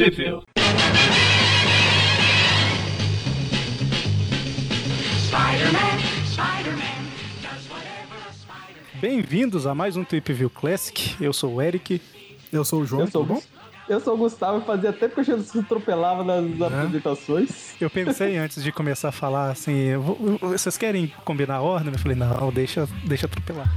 Sheffield. Bem-vindos a mais um Trip View Classic. Eu sou o Eric. Eu sou o João, Eu sou, tudo bom? eu sou o Gustavo e fazia tempo que eu se atropelava nas apresentações. Eu pensei antes de começar a falar assim, eu vou- vocês querem combinar a ordem? Eu falei, não, deixa, deixa atropelar.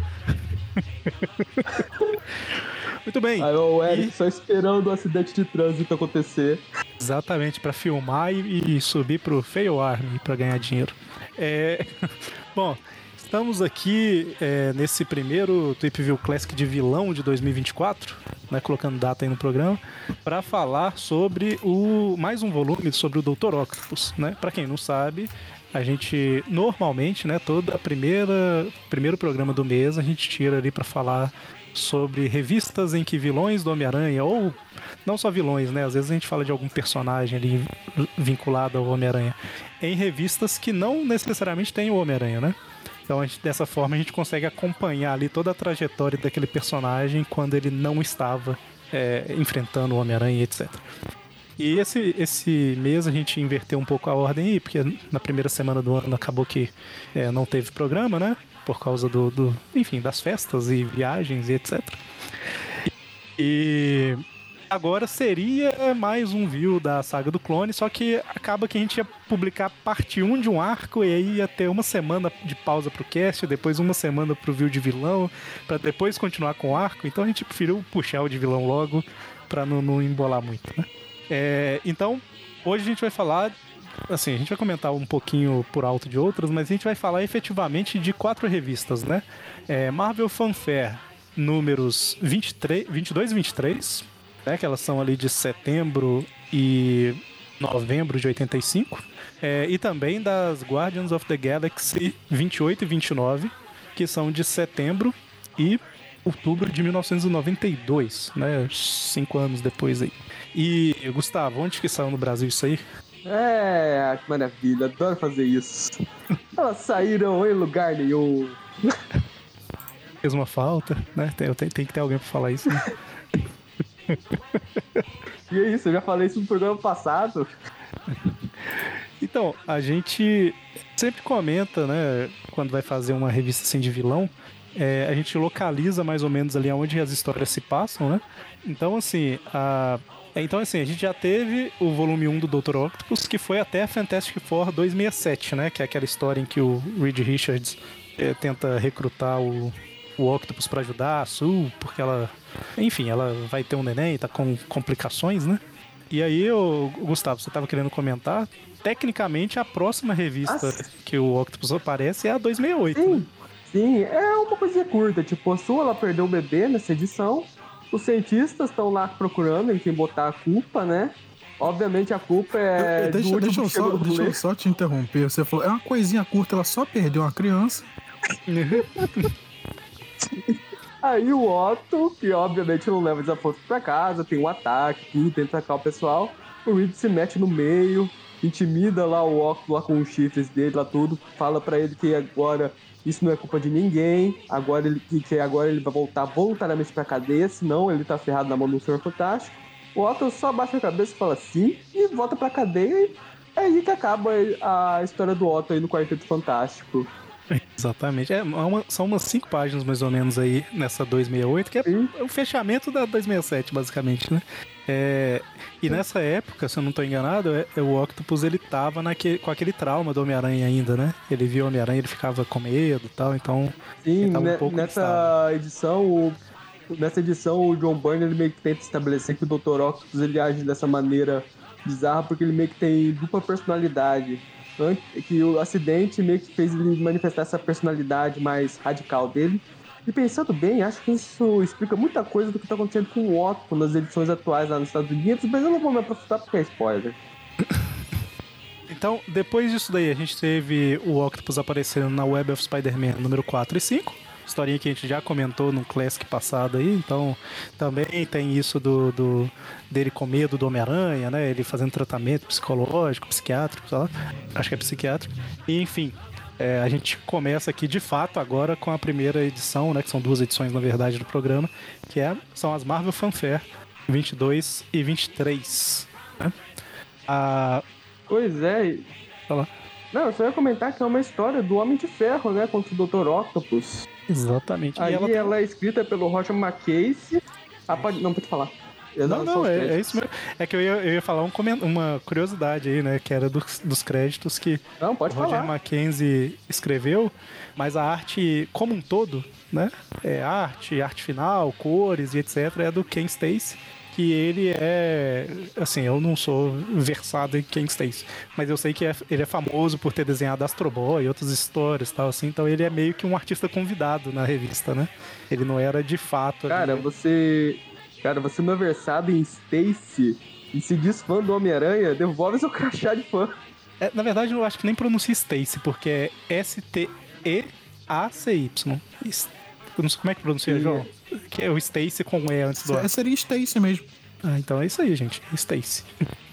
Muito bem. Aí o Eric E- só esperando o acidente de trânsito acontecer. Exatamente, pra filmar e, e subir pro Fail Army pra ganhar dinheiro. É, Bom, estamos aqui é, nesse primeiro Trip View Classic de vilão de 2024, né, colocando data aí no programa, pra falar sobre o mais um volume sobre o Dr. Octopus, né? Para quem não sabe, a gente normalmente, né, toda a primeira primeiro programa do mês a gente tira ali pra falar sobre revistas em que vilões do Homem-Aranha ou não só vilões, né? Às vezes a gente fala de algum personagem ali vinculado ao Homem-Aranha. Em revistas que não necessariamente tem o Homem-Aranha, né? Então gente- dessa forma a gente consegue acompanhar ali toda a trajetória daquele personagem quando ele não estava é, enfrentando o Homem-Aranha, etc. E esse, esse mês a gente inverteu um pouco a ordem aí, porque na primeira semana do ano acabou que é, não teve programa, né? Por causa do, do- enfim, das festas e viagens e etc. E agora seria mais um view da saga do clone, só que acaba que a gente ia publicar parte 1 de um arco e aí ia ter uma semana de pausa pro cast, depois uma semana pro view de vilão, pra depois continuar com o arco. Então a gente preferiu puxar o de vilão logo pra não, não embolar muito, né? É, então, hoje a gente vai falar. Assim, a gente vai comentar um pouquinho por alto de outras, mas a gente vai falar efetivamente de quatro revistas, né? É, Marvel Fanfare, números 23, 22 e 23, né? Que elas são ali de setembro e novembro de 85. É, e também das Guardians of the Galaxy 28 e 29, que são de setembro e outubro de 1992, né? Cinco anos depois aí. E, Gustavo, onde que saiu no Brasil isso aí? É, que maravilha, adoro fazer isso. Elas saíram em lugar nenhum. Fez uma falta, né? Tem, tem, tem que ter alguém pra falar isso, né? E é isso, eu já falei isso no programa passado. Então, a gente sempre comenta, né, quando vai fazer uma revista assim de vilão, é, a gente localiza mais ou menos ali onde as histórias se passam, né? Então, assim, a... então, assim, a gente já teve o volume 1 do Dr. Octopus, que foi até Fantastic Four 267, né? Que é aquela história em que o Reed Richards é, tenta recrutar o, o Octopus pra ajudar a Sue, porque ela... Enfim, ela vai ter um neném, tá com complicações, né? E aí, ô, Gustavo, você tava querendo comentar? Tecnicamente, a próxima revista Nossa. que o Octopus aparece é a 268. né? Sim, sim, é uma coisinha curta. Tipo, a sua ela perdeu o bebê nessa edição. Os cientistas estão lá procurando em quem botar a culpa, né? Obviamente a culpa é. Eu- do deixa, deixa, eu só, deixa eu só te interromper. Você falou, é uma coisinha curta, ela só perdeu uma criança. Aí o Otto, que obviamente não leva desaforo pra casa, tem um ataque, tudo, tenta atacar o pessoal. O Reed se mete no meio, intimida lá o Otto lá com os chifres dele, lá tudo, fala pra ele que agora isso não é culpa de ninguém, agora ele, que, agora ele vai voltar voluntariamente pra cadeia, senão ele tá ferrado na mão do Senhor Fantástico. O Otto só baixa a cabeça e fala sim, e volta pra cadeia, e é aí que acaba a história do Otto aí no Quarteto Fantástico. Exatamente. É uma- são umas cinco páginas mais ou menos aí nessa 268, que é Sim. o fechamento da 267, basicamente, né? É, e nessa época, se eu não tô enganado, é- é o Octopus ele tava naque, com aquele trauma do Homem-Aranha ainda, né? Ele via o Homem-Aranha, ele ficava com medo e tal, então. Sim, tava um ne- pouco nessa edição, o, nessa edição o John Byrne ele meio que tenta estabelecer que o Dr. Octopus ele age dessa maneira bizarra porque ele meio que tem dupla personalidade. Que o acidente meio que fez ele manifestar essa personalidade mais radical dele. E pensando bem, acho que isso explica muita coisa do que está acontecendo com o Otto nas edições atuais lá nos Estados Unidos, mas eu não vou me aprofundar porque é spoiler. Então, depois disso daí, a gente teve o Octopus aparecendo na Web of Spider-Man número 4 e 5. Historinha que a gente já comentou no Classic passado aí, então também tem isso do, do dele com medo do Homem-Aranha, né? Ele fazendo tratamento psicológico, psiquiátrico, sei lá. acho que é psiquiátrico. E, enfim, é, a gente começa aqui de fato agora com a primeira edição, né? Que são duas edições, na verdade, do programa, que é, são as Marvel Fanfare 22 e 23. Né? A... Pois é. e- Fala. Não, eu só ia comentar que é uma história do Homem de Ferro, né? Contra o Dr. Octopus. Exatamente. E Aí ela ela, é escrita pelo Roger McCase. Ah, pode... Não, pode falar. Eu Não, não, os é, é isso mesmo. É que eu ia, eu ia falar um uma curiosidade aí, né? Que era dos, dos créditos que Não, pode o Roger falar. Mackenzie escreveu, mas a arte como um todo, né? É arte, arte final, cores e etc. é do Ken Stacy. Que ele é. Assim, eu não sou versado em Ken Stacy, mas eu sei que é- ele é famoso por ter desenhado Astro Boy e outras histórias e tal, assim. Então ele é meio que um artista convidado na revista, né? Ele não era de fato. Cara, você. Cara, você não é versado em Stacy e se diz fã do Homem-Aranha, devolve seu crachá de fã. É, na verdade, eu acho que nem pronuncia Stacy, porque é S-T-E-A-C-Y. Eu não sei como é que pronuncia. João. Que é o Stacy com E antes do A. Se- Seria Stacy mesmo. Ah, então é isso aí, gente. Stacy.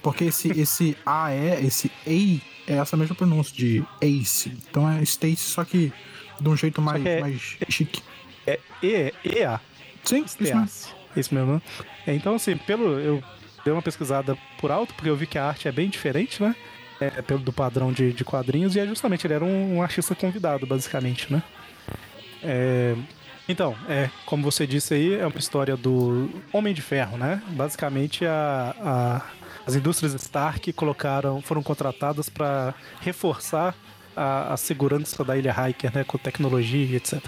Porque esse, esse AE, esse EI, é essa mesma pronúncia de Ace. Então é Stacy, só que de um jeito mais, é- mais chique. É E, E-A. Sim. Stacy. Isso mesmo? É, então, assim, pelo. Eu dei uma pesquisada por alto, porque eu vi que a arte é bem diferente, né? É, pelo do padrão de, de quadrinhos, e é justamente, ele era um, um artista convidado, basicamente, né? É, então, é, como você disse aí, é uma história do Homem de Ferro, né? Basicamente, a, a- as indústrias Stark colocaram, foram contratadas para reforçar a, a segurança da Ilha Hiker, né? Com tecnologia etc.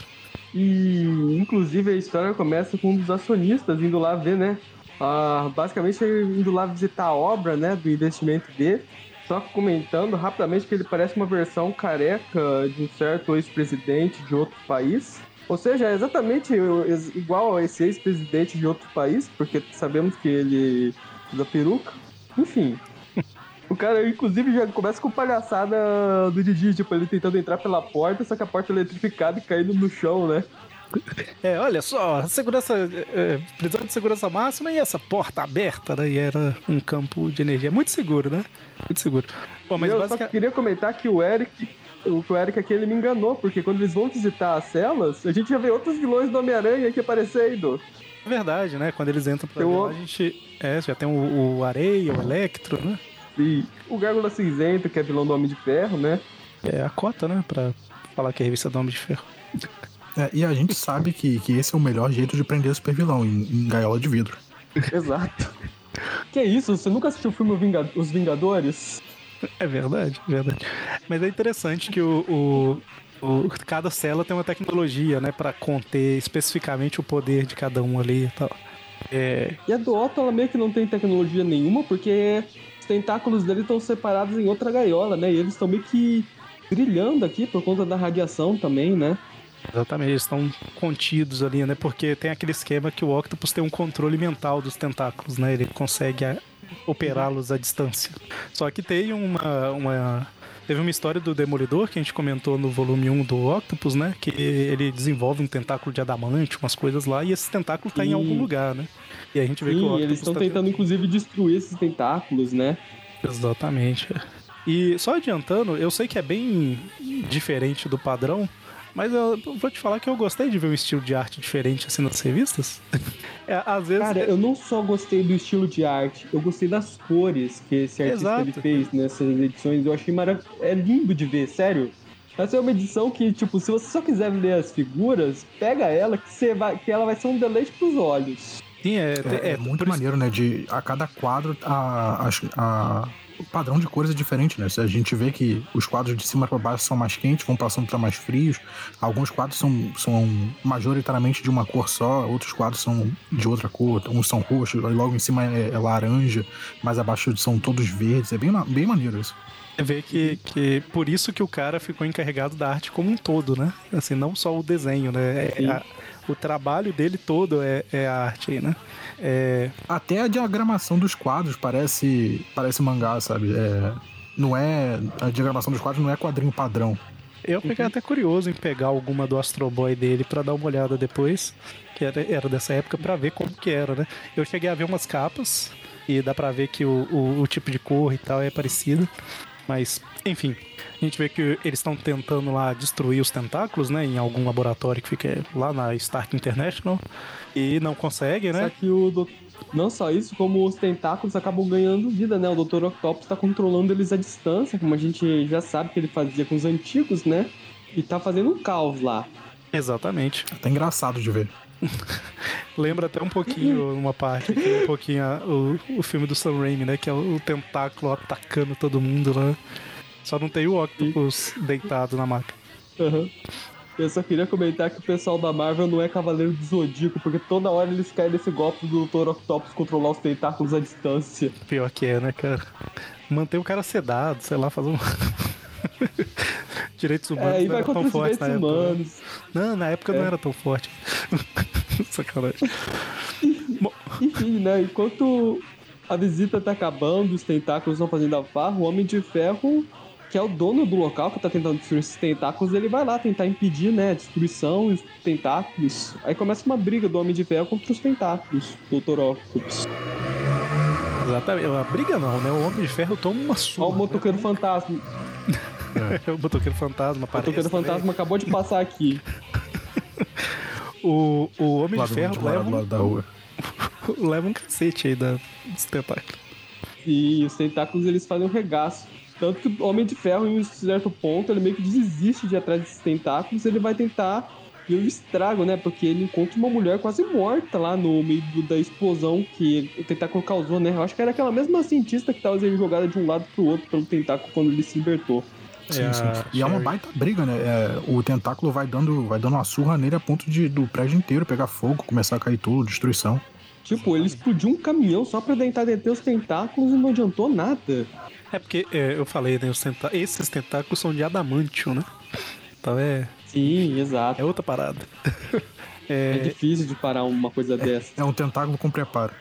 E, inclusive, a história começa com um dos acionistas indo lá ver, né? Ah, basicamente, indo lá visitar a obra, né? Do investimento dele. Só comentando rapidamente que ele parece uma versão careca de um certo ex-presidente de outro país. Ou seja, é exatamente ex- igual a esse ex-presidente de outro país, porque sabemos que ele usa peruca. Enfim. O cara, inclusive, já começa com palhaçada do Didi, tipo, ele tentando entrar pela porta, só que a porta é eletrificada e caindo no chão, né? É, olha só, segurança, é, prisão de segurança máxima e essa porta aberta, né? E era um campo de energia muito seguro, né? Muito seguro. Bom, mas eu só queria comentar que o Eric, o, o Eric aqui, ele me enganou, porque quando eles vão visitar as celas, a gente já vê outros vilões do Homem-Aranha aqui aparecendo. É verdade, né? Quando eles entram pra lá, a gente. É, já tem o, o Areia, o Electro, né? E o Gárgula Cinzento, que é vilão do Homem de Ferro, né? É a cota, né? Pra falar que é a revista do Homem de Ferro. É, e a gente sabe que, que esse é o melhor jeito de prender super vilão em, em gaiola de vidro. Exato. que isso? Você nunca assistiu o filme O Os Vingadores? É verdade, é verdade. Mas é interessante que o, o, o- cada cela tem uma tecnologia, né? Pra conter especificamente o poder de cada um ali e tal. É, E a do Otto, ela meio que não tem tecnologia nenhuma, porque tentáculos dele estão separados em outra gaiola, né? E eles estão meio que brilhando aqui por conta da radiação também, né? Exatamente, eles estão contidos ali, né? Porque tem aquele esquema que o Octopus tem um controle mental dos tentáculos, né? Ele consegue operá-los à distância. Só que tem uma, uma. Teve uma história do Demolidor que a gente comentou no volume 1 do Octopus, né? Que ele desenvolve um tentáculo de adamante, umas coisas lá, e esse tentáculo tá em Sim. algum lugar, né? E a gente vê que o Sim, Octopus eles estão tá tentando, inclusive, destruir esses tentáculos, né? Exatamente. E só adiantando, eu sei que é bem diferente do padrão, mas eu vou te falar que eu gostei de ver um estilo de arte diferente assim nas revistas. É, às vezes. Cara, eu não só gostei do estilo de arte, eu gostei das cores que esse artista Exato. ele fez nessas edições. Eu achei maravilhoso. É lindo de ver, sério. Essa é uma edição que, tipo, se você só quiser ler as figuras, pega ela que, você vai, que ela vai ser um deleite pros olhos. Sim, é, É, é, é muito maneiro, né? De, a cada quadro, a, as- a- o padrão de cores é diferente, né? Se a gente vê que os quadros de cima para baixo são mais quentes, vão passando para mais frios. Alguns quadros são, são majoritariamente de uma cor só, outros quadros são de outra cor. Uns são roxos, aí logo em cima é, é laranja, mais abaixo são todos verdes. É bem, bem maneiro isso. Você vê que, que por isso que o cara ficou encarregado da arte como um todo, né? Assim, não só o desenho, né? É- a- o trabalho dele todo é, é arte aí, né? É, Até a diagramação dos quadros parece, parece mangá, sabe? É, não é. A diagramação dos quadros não é quadrinho padrão. eu fiquei até curioso em pegar alguma do Astro Boy dele pra dar uma olhada depois, que era, era dessa época, pra ver como que era, né? Eu cheguei a ver umas capas e dá pra ver que o, o, o tipo de cor e tal é parecido. Mas, enfim, a gente vê que eles estão tentando lá destruir os tentáculos, né? Em algum laboratório que fica lá na Stark International. E não consegue, Só né? que o, do- Não só isso, como os tentáculos acabam ganhando vida, né? O Dr. Octopus tá controlando eles à distância, como a gente já sabe que ele fazia com os antigos, né? E tá fazendo um caos lá. Exatamente. Até engraçado de ver. Lembra até um pouquinho, uma parte, um pouquinho a- o, o filme do Sam Raimi, né? Que é o, o tentáculo atacando todo mundo lá. Só não tem o Octopus deitado na maca. Aham. Eu só queria comentar que o pessoal da Marvel não é Cavaleiro do Zodíaco, porque toda hora eles caem nesse golpe do Dr. Octopus controlar os tentáculos à distância. Pior que é, né, cara? Manter o cara sedado, sei lá, fazer um. direitos humanos É, aí não vai eram tão os fortes na época. né? humanos. Não, na época não É. era tão forte. Sacanagem. Enfim, né? Enquanto a visita tá acabando, os tentáculos estão fazendo a farra, o Homem de Ferro, que é o dono do local que tá tentando destruir esses tentáculos, ele vai lá tentar impedir, né, a destruição e os tentáculos. Aí começa uma briga do Homem de Ferro contra os tentáculos, Dr. Octopus. Exatamente. A briga não, né? O Homem de Ferro toma uma surra. Ó, o motoqueiro fantasma. né? o motoqueiro fantasma O aparece. motoqueiro também. fantasma acabou de passar aqui. O, o Homem Lá de Ferro de leva, lado da rua. um, leva um cacete aí da, dos tentáculos. E os tentáculos eles fazem um regaço. Tanto que o Homem de Ferro, em um certo ponto, ele meio que desiste de ir atrás desses tentáculos. Ele vai tentar ver o estrago, né? Porque ele encontra uma mulher quase morta lá no meio do- da explosão que o tentáculo causou, né? Eu acho que era aquela mesma cientista que tava sendo jogada de um lado pro outro pelo tentáculo quando ele se libertou. Sim, É sim. a E é uma baita briga, né? É, o tentáculo vai dando, vai dando uma surra nele a ponto de do prédio inteiro pegar fogo, começar a cair tudo, destruição. Tipo, ele explodiu um caminhão só pra tentar deter os tentáculos e não adiantou nada. É porque é, eu falei, né? Os tentá esses tentáculos são de adamantio, né? Então é, Sim, exato. é outra parada. É É, difícil de parar uma coisa dessa. É um tentáculo com preparo.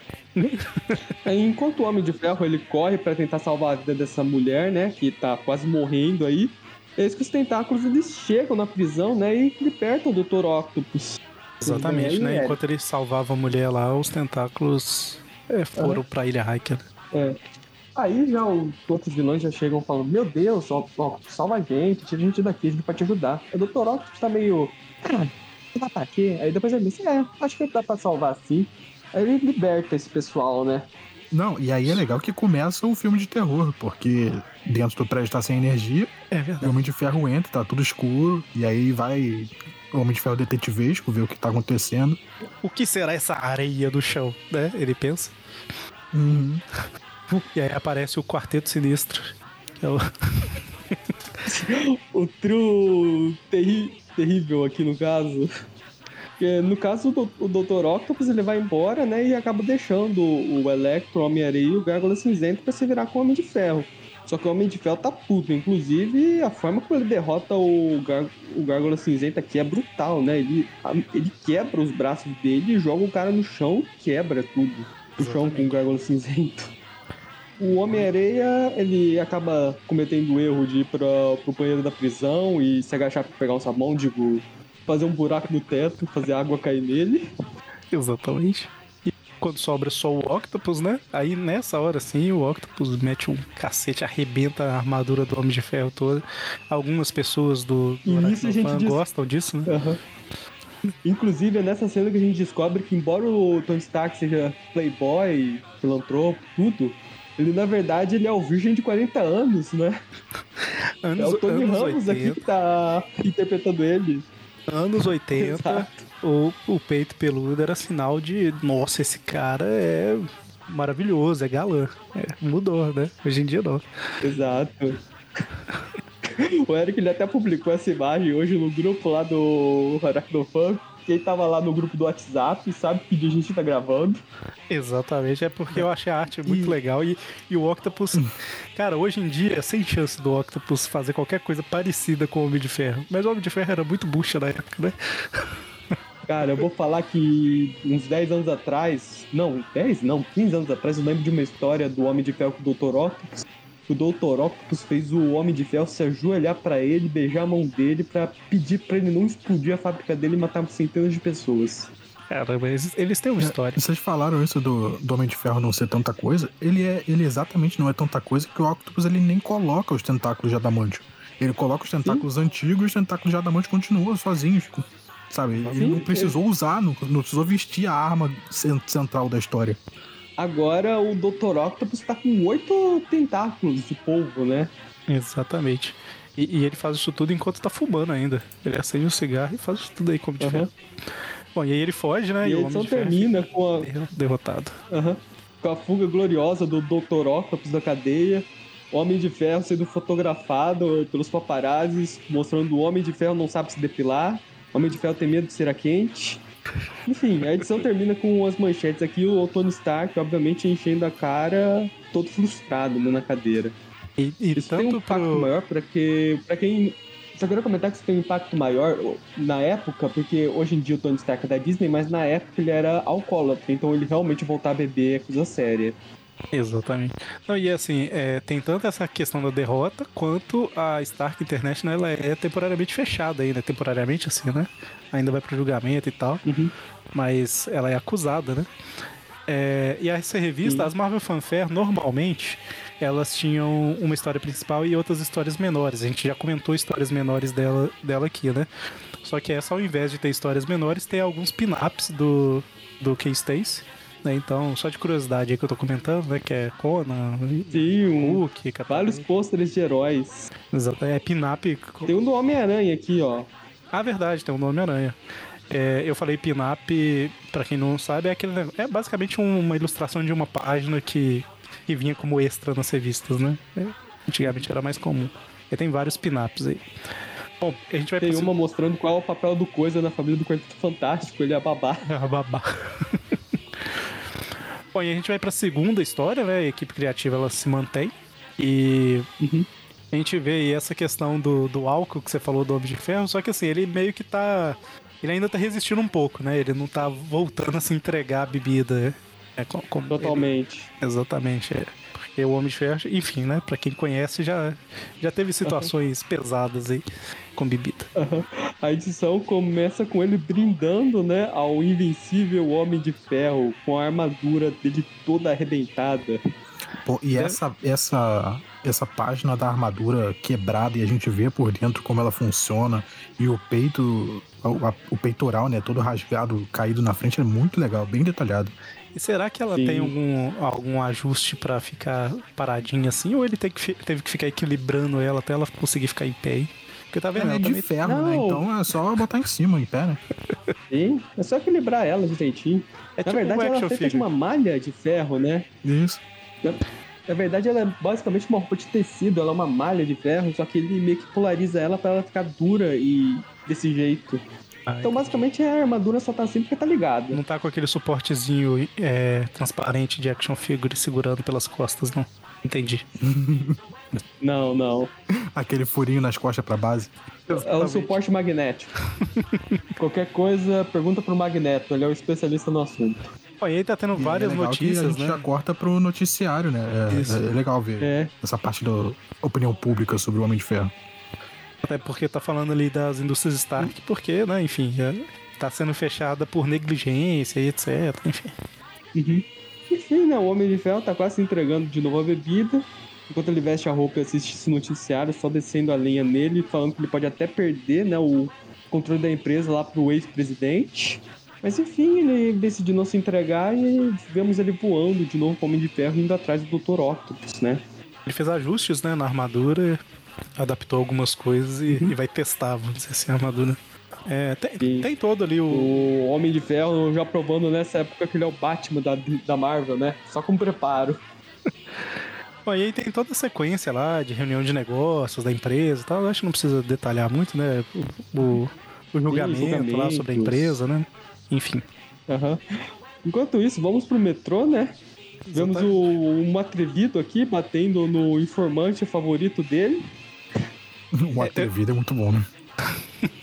Aí, enquanto o Homem de Ferro ele corre pra tentar salvar a vida dessa mulher, né, que tá quase morrendo aí, eis que os tentáculos eles chegam na prisão, né, e libertam o Dr. Octopus. exatamente, né? é. Enquanto ele salvava a mulher lá, os tentáculos é, foram pra Ilha Hiker. É. Aí já os outros vilões já chegam falando, meu Deus, ó, ó, salva a gente, tira a gente daqui, a gente pode te ajudar. O Dr. Octopus tá meio. Ah, vai pra quê? Aí depois ele disse, é, acho que dá pra salvar sim. Aí ele liberta esse pessoal, né? Não, e aí é legal que começa o filme de terror, porque dentro do prédio tá sem energia, É e o verdade. Homem de Ferro entra, tá tudo escuro, e aí vai o Homem de Ferro detetivesco ver o que tá acontecendo. O que será essa areia do chão, né? Ele pensa. Uhum. E aí aparece o Quarteto Sinistro. Que é o... o trio terri- terrível aqui no caso. Porque, no caso, o, Dr. Octopus ele vai embora, né? E acaba deixando o Electro, o Homem-Areia e o Gárgula Cinzento pra se virar com o Homem de Ferro. Só que o Homem de Ferro tá puto. Inclusive, a forma como ele derrota o, Gar o Gárgula Cinzento aqui é brutal, né? Ele, ele quebra os braços dele, joga o cara no chão quebra tudo. O chão com o Gárgula Cinzento. O Homem-Areia, ele acaba cometendo o erro de ir pra, pro banheiro da prisão e se agachar pra pegar um sabão, digo, fazer um buraco no teto, fazer água cair nele. Exatamente. E quando sobra só o Octopus, né? Aí nessa hora sim, o Octopus mete um cacete, arrebenta a armadura do Homem de Ferro toda. Algumas pessoas do, do isso a gente diz- gostam disso, né? Inclusive, é nessa cena que a gente descobre que, embora o Tony Stark seja playboy, filantropo, tudo, ele, na verdade, ele é o virgem de 40 anos, né? É Anos, o Tony anos Ramos 80, aqui que tá interpretando ele. anos 80 Exato. o, o peito peludo era sinal de, nossa, esse cara é maravilhoso, é galã. É, mudou, né? Hoje em dia não. Exato. O Eric ele até publicou essa imagem hoje no grupo lá do Aracnofan. Quem tava lá no grupo do WhatsApp sabe que dia a gente tá gravando. Exatamente, é porque eu achei a arte muito E- legal e, e o Octopus, cara, hoje em dia, sem chance do Octopus fazer qualquer coisa parecida com o Homem de Ferro. Mas o Homem de Ferro era muito bucha na época, né? Cara, eu vou falar que uns 10 anos atrás, não, 10 não, 15 anos atrás, eu lembro de uma história do Homem de Ferro com o Dr. Octopus. O Dr. Octopus fez o Homem de Ferro se ajoelhar pra ele, beijar a mão dele pra pedir pra ele não explodir a fábrica dele e matar centenas de pessoas. Cara, mas eles têm uma história. Vocês falaram isso do, do Homem de Ferro não ser tanta coisa. Ele é, ele exatamente não é tanta coisa que o Octopus ele nem coloca os tentáculos de adamantio. Ele coloca os tentáculos antigos e os tentáculos de adamantio continuam sozinhos. Sabe? Ele Sim, não precisou usar, não, não precisou vestir a arma cen- central da história. Agora o Dr. Octopus tá com oito tentáculos de polvo, né? Exatamente. E, e ele faz isso tudo enquanto tá fumando ainda. Ele acende um cigarro e faz isso tudo aí como de ferro. Bom, e aí ele foge, né? E o a Homem de termina com a, derrotado. Aham. Com a fuga gloriosa do Dr. Octopus da cadeia. Homem de Ferro sendo fotografado pelos paparazzis, mostrando o Homem de Ferro não sabe se depilar. Homem de Ferro tem medo de cera quente. Enfim, a edição termina com as manchetes aqui. O Tony Stark, obviamente, enchendo a cara, todo frustrado né, na cadeira. E, e Isso tem um impacto pro... maior porque, pra quem. Só queria comentar que isso tem um impacto maior na época, porque hoje em dia o Tony Stark é da Disney, mas na época ele era alcoólatra, então ele realmente voltar a beber é coisa séria. Exatamente. Não, e assim, é, tem tanto essa questão da derrota, quanto a Stark International ela é temporariamente fechada ainda, temporariamente assim, né? Ainda vai pro julgamento e tal, Uhum. mas ela é acusada, né? É, e essa revista, Sim. as Marvel Fanfare, normalmente, elas tinham uma história principal e outras histórias menores. A gente já comentou histórias menores dela, dela aqui, né? Só que essa, ao invés de ter histórias menores, tem alguns pin-ups do, do K-Stacy. Né? Então, só de curiosidade aí que eu tô comentando, né? Que é Conan, Sim, Hulk, vários pôsteres de heróis. Exato, é pin-up. Tem um do Homem-Aranha aqui, ó. Ah, verdade, tem o nome Aranha. É, eu falei pin-up, pra quem não sabe, é aquele É basicamente um- uma ilustração de uma página que, que vinha como extra nas revistas, né? É, antigamente era mais comum. E tem vários pin-ups aí. Bom, a gente vai Tem uma mostrando qual é o papel do Coisa na família do Quarteto Fantástico, ele é babá. Ah, babá. Bom, e a gente vai pra segunda história, né? A equipe criativa ela se mantém. E Uhum. A gente vê aí essa questão do, do álcool que você falou do Homem de Ferro, só que assim, ele meio que tá. Ele ainda tá resistindo um pouco, né? Ele não tá voltando a se entregar a bebida. É, co- como ele- Totalmente. exatamente. É. Porque o Homem de Ferro, enfim, né? Pra quem conhece, já, já teve situações pesadas aí com bebida. A edição começa com ele brindando, né, ao invencível Homem de Ferro, com a armadura dele toda arrebentada. Pô, e É. essa, essa, essa página da armadura quebrada e a gente vê por dentro como ela funciona e o peito, o, a- o peitoral, né, todo rasgado, caído na frente é muito legal, bem detalhado. E será que ela Sim. tem algum, algum ajuste pra ficar paradinha assim? Ou ele tem que, teve que ficar equilibrando ela até ela conseguir ficar em pé? Porque tá vendo? Ela é Ela de também- ferro, né? Não. Então é só botar em cima, em pé, né? Sim, é só equilibrar ela direitinho. É Na tipo verdade, um ela é feita de uma malha de ferro, né? Isso. Na verdade, ela é basicamente uma roupa de tecido, ela é uma malha de ferro, só que ele meio que polariza ela pra ela ficar dura e desse jeito. Ah, Então, basicamente, a armadura só tá assim porque tá ligada. Não tá com aquele suportezinho é, transparente de action figure segurando pelas costas, não. Entendi. Não, não. Aquele furinho nas costas pra base. É o suporte magnético. Qualquer coisa, pergunta pro Magneto, ele é o especialista no assunto. E aí tá tendo E várias é legal que a notícias, gente né? já corta pro noticiário, né? É, Isso. é legal ver É. essa parte da opinião pública sobre o Homem de Ferro. Até porque tá falando ali das indústrias Stark, porque, né, enfim, é, tá sendo fechada por negligência e etc. Enfim. Uhum. Enfim, né? O Homem de Ferro tá quase se entregando de novo a bebida. Enquanto ele veste a roupa e assiste esse noticiário, só descendo a lenha nele, falando que ele pode até perder né, o controle da empresa lá pro ex-presidente. Mas enfim, ele decidiu não se entregar e vemos ele voando de novo com o Homem de Ferro indo atrás do Dr. Octopus, né? Ele fez ajustes, né, na armadura, adaptou algumas coisas e, e vai testar, vamos dizer assim, a armadura. É, tem, Sim. tem todo ali o. O Homem de Ferro já provando nessa época que ele é o Batman da, da Marvel, né? Só com preparo. Bom, e aí tem toda a sequência lá de reunião de negócios da empresa e tal. Eu acho que não precisa detalhar muito, né? O, o- o julgamento lá sobre a empresa, né? Enfim. Aham. Enquanto isso, vamos pro metrô, né? Vemos o, um atrevido aqui batendo no informante favorito dele. O atrevido é muito bom, né?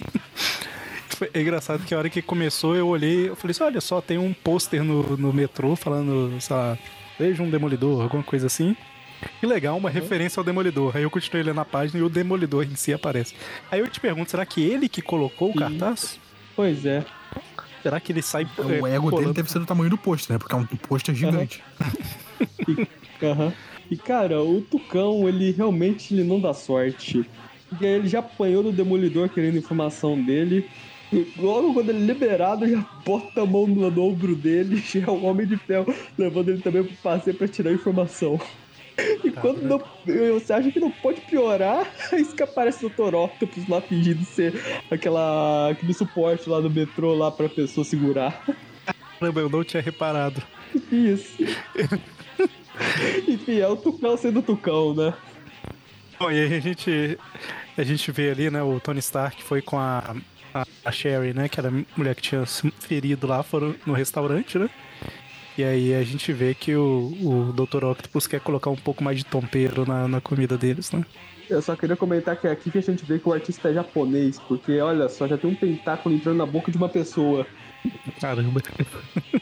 É engraçado que a hora que começou eu olhei, eu falei assim, olha só, tem um pôster no, no metrô falando, sei lá, veja um demolidor, alguma coisa assim. Que legal, uma referência ao Demolidor. Aí eu continuei lendo a página e o Demolidor em si aparece. Aí eu te pergunto, será que ele que colocou o cartaz? Pois é. Será que ele sai O é, ego dele colando- deve ser do tamanho do pôster, né? Porque é um pôster gigante. Aham. E cara, o Tucão, ele realmente ele não dá sorte. Porque ele já apanhou do Demolidor querendo informação dele. E logo quando ele é liberado, já bota a mão no, no ombro dele, já é o Homem de Ferro, levando ele também pro passeio pra tirar informação. E quando não, você acha que não pode piorar, isso que aparece o Dr. Octopus lá fingindo ser aquela, aquele suporte lá no metrô lá pra pessoa segurar. Caramba, eu não tinha reparado. Isso. Enfim, é o Tucão sendo Tucão, né? Bom, e aí a gente, a gente vê ali, né, o Tony Stark foi com a, a, a Sherry, né, que era a mulher que tinha se ferido lá, foram no restaurante, né? E aí a gente vê que o, o Dr. Octopus quer colocar um pouco mais de tompeiro na, na comida deles, né? Eu só queria comentar que é aqui que a gente vê que o artista é japonês, porque olha só, já tem um tentáculo entrando na boca de uma pessoa. Caramba.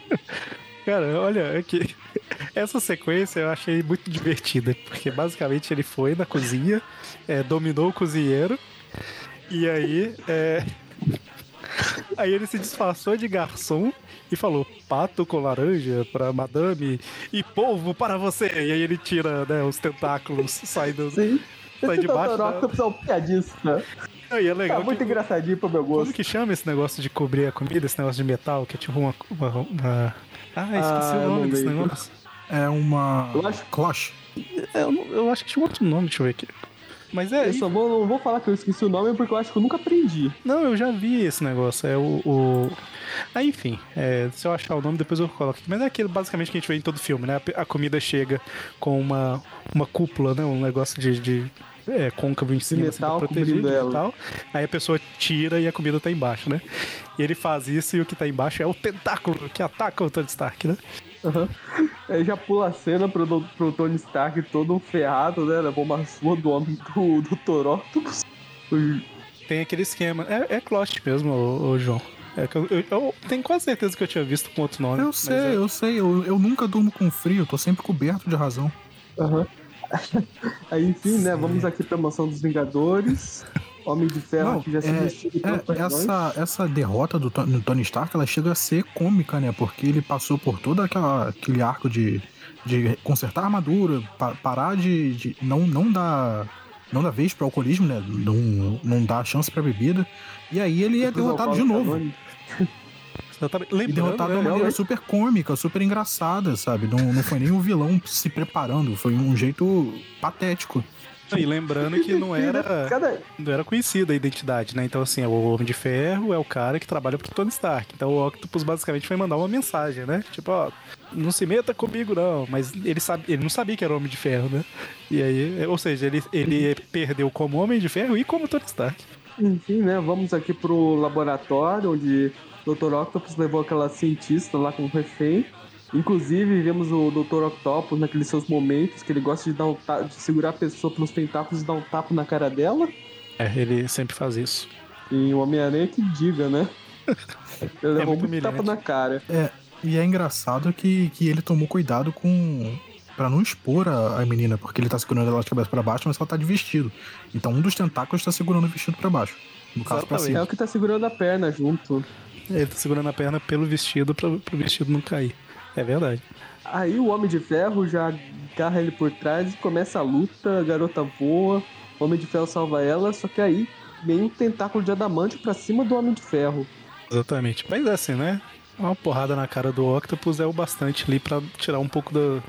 Cara, olha, é que essa sequência eu achei muito divertida, porque basicamente ele foi na cozinha, é, dominou o cozinheiro, e aí. É, aí ele se disfarçou de garçom e falou pato com laranja para madame e polvo para você. E aí ele tira né, os tentáculos, sai do. Sim. Sai de baixo. Dr. da- é um piadista. Aí é legal. Tá muito que- engraçadinho pro meu Como gosto. que chama esse negócio de cobrir a comida, esse negócio de metal, que é tipo uma. uma, uma- Ah, esqueci Ah, o nome não desse negócio. É uma. Eu acho- Cloche. É, eu, não- eu acho que tinha outro nome, deixa eu ver aqui. Mas é. Eu só vou, não vou falar que eu esqueci o nome porque eu acho que eu nunca aprendi. Não, eu já vi esse negócio. É o. o... Ah, enfim, é, se eu achar o nome, depois eu coloco aqui. Mas é aquilo basicamente que a gente vê em todo filme, né? A, a comida chega com uma, uma cúpula, né? Um negócio de. de é, côncavo em cima, assim, metal cobrindo de ela. metal. Aí a pessoa tira e a comida tá embaixo, né? E ele faz isso e o que tá embaixo é o tentáculo que ataca o Tony Stark, né? Aham. Aí já pula a cena pro, pro Tony Stark todo ferrado, né? Levou uma sua do homem do, do. O- Tem aquele esquema. É, é Clost mesmo, ô, ô, João. É que eu, eu- eu tenho quase certeza que eu tinha visto com outro nome. Eu mas sei, é- eu sei. Eu, eu nunca durmo com frio, tô sempre coberto de razão. Aham. Aí, enfim, né? Vamos aqui pra mansão dos Vingadores. Homem de Ferro Não, aqui já se é- É, essa, essa derrota do Tony, do Tony Stark, ela chega a ser cômica, né? Porque ele passou por todo aquela, aquele arco de, de consertar a armadura, pa- parar de, de não, não dar não dar vez pro alcoolismo, né? Não, não dar chance pra bebida. E aí ele é derrotado de novo. Lembrando, E derrotado de né, uma maneira super cômica, super engraçada, sabe? Não, não foi nem o vilão se preparando, foi um jeito patético. E lembrando que não era, Cada... não era conhecida a identidade, né? Então, assim, o Homem de Ferro é o cara que trabalha pro Tony Stark. Então, o Octopus basicamente foi mandar uma mensagem, né? Tipo, ó, não se meta comigo, não. Mas ele, sabe, ele não sabia que era o Homem de Ferro, né? E aí, ou seja, ele, ele perdeu como Homem de Ferro e como Tony Stark. Enfim, né? Vamos aqui pro laboratório onde o Dr. Octopus levou aquela cientista lá como refém. Inclusive, vemos o Dr. Octopus naqueles seus momentos que ele gosta de dar um ta- de segurar a pessoa pelos tentáculos e dar um tapa na cara dela. É, ele sempre faz isso. E o Homem-Aranha que diga, né? Ele levou É muito muito tapa na cara. É, e é engraçado que, que ele tomou cuidado com. Pra não expor a, a menina, porque ele tá segurando ela de cabeça pra baixo, mas ela tá de vestido. Então um dos tentáculos tá segurando o vestido pra baixo. No caso, pra cima. É o que tá segurando a perna junto. Ele tá segurando a perna pelo vestido pra, pro vestido não cair. É verdade. Aí o Homem de Ferro já agarra ele por trás e começa a luta, a garota voa, o Homem de Ferro salva ela, só que aí vem um tentáculo de adamante pra cima do Homem de Ferro. Exatamente. Mas é assim, né? Uma porrada na cara do Octopus é o bastante ali pra tirar um pouco da,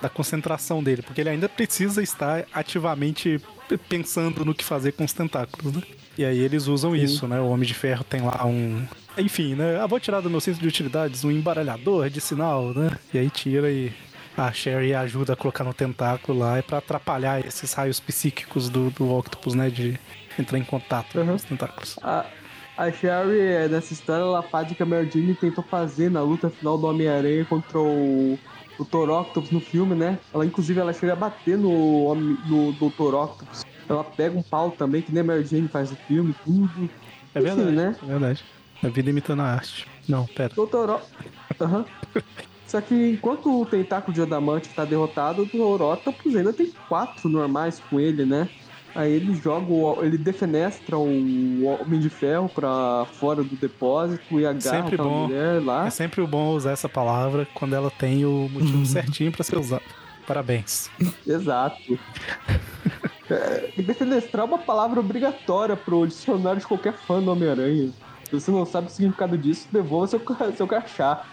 da concentração dele, porque ele ainda precisa estar ativamente pensando no que fazer com os tentáculos, né? E aí eles usam isso, né? O Homem de Ferro tem lá um. Enfim, né? Ah, vou tirar do meu centro de utilidades um embaralhador de sinal, né? E aí tira e. A Sherry ajuda a colocar no tentáculo lá é pra atrapalhar esses raios psíquicos do, do Octopus, né? De entrar em contato com Uhum. os tentáculos. A, a Sherry, eh, nessa história, ela faz o que a Mary Jane tentou fazer na luta final do Homem-Aranha contra o, o Dr. Octopus no filme, né? Ela, inclusive, ela chega a bater no, no Dr. Octopus. Ela pega um pau também, que nem a Mary Jane faz no filme, tudo. É verdade, né? é verdade. A vida imitando a arte. Não, pera. O... Aham. Só que enquanto o tentáculo de adamante tá derrotado, o Dr. Octopus ainda tem quatro normais com ele, né? Aí ele joga, o... ele defenestra o Homem de Ferro pra fora do depósito e agarra Sempre aquela bom. mulher lá. É sempre bom usar essa palavra quando ela tem o motivo certinho pra ser usada. Parabéns. Exato. É, defenestrar é uma palavra obrigatória pro dicionário de qualquer fã do Homem-Aranha. Se você não sabe o significado disso, devolva seu, seu crachá.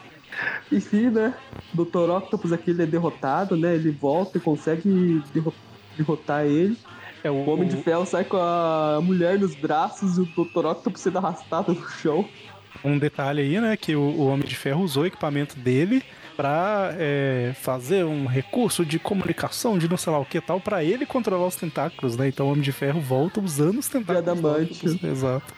Enfim, né? Dr. Octopus aqui ele é derrotado, né? Ele volta e consegue derro derrotar ele. É, o, o Homem de Ferro sai com a mulher nos braços e o Dr. Octopus sendo arrastado no chão. Um detalhe aí, né? Que o, o Homem de Ferro usou o equipamento dele para é, fazer um recurso de comunicação de não sei lá o que tal para ele controlar os tentáculos, né? Então o Homem de Ferro volta usando os tentáculos. De adamante. Exato.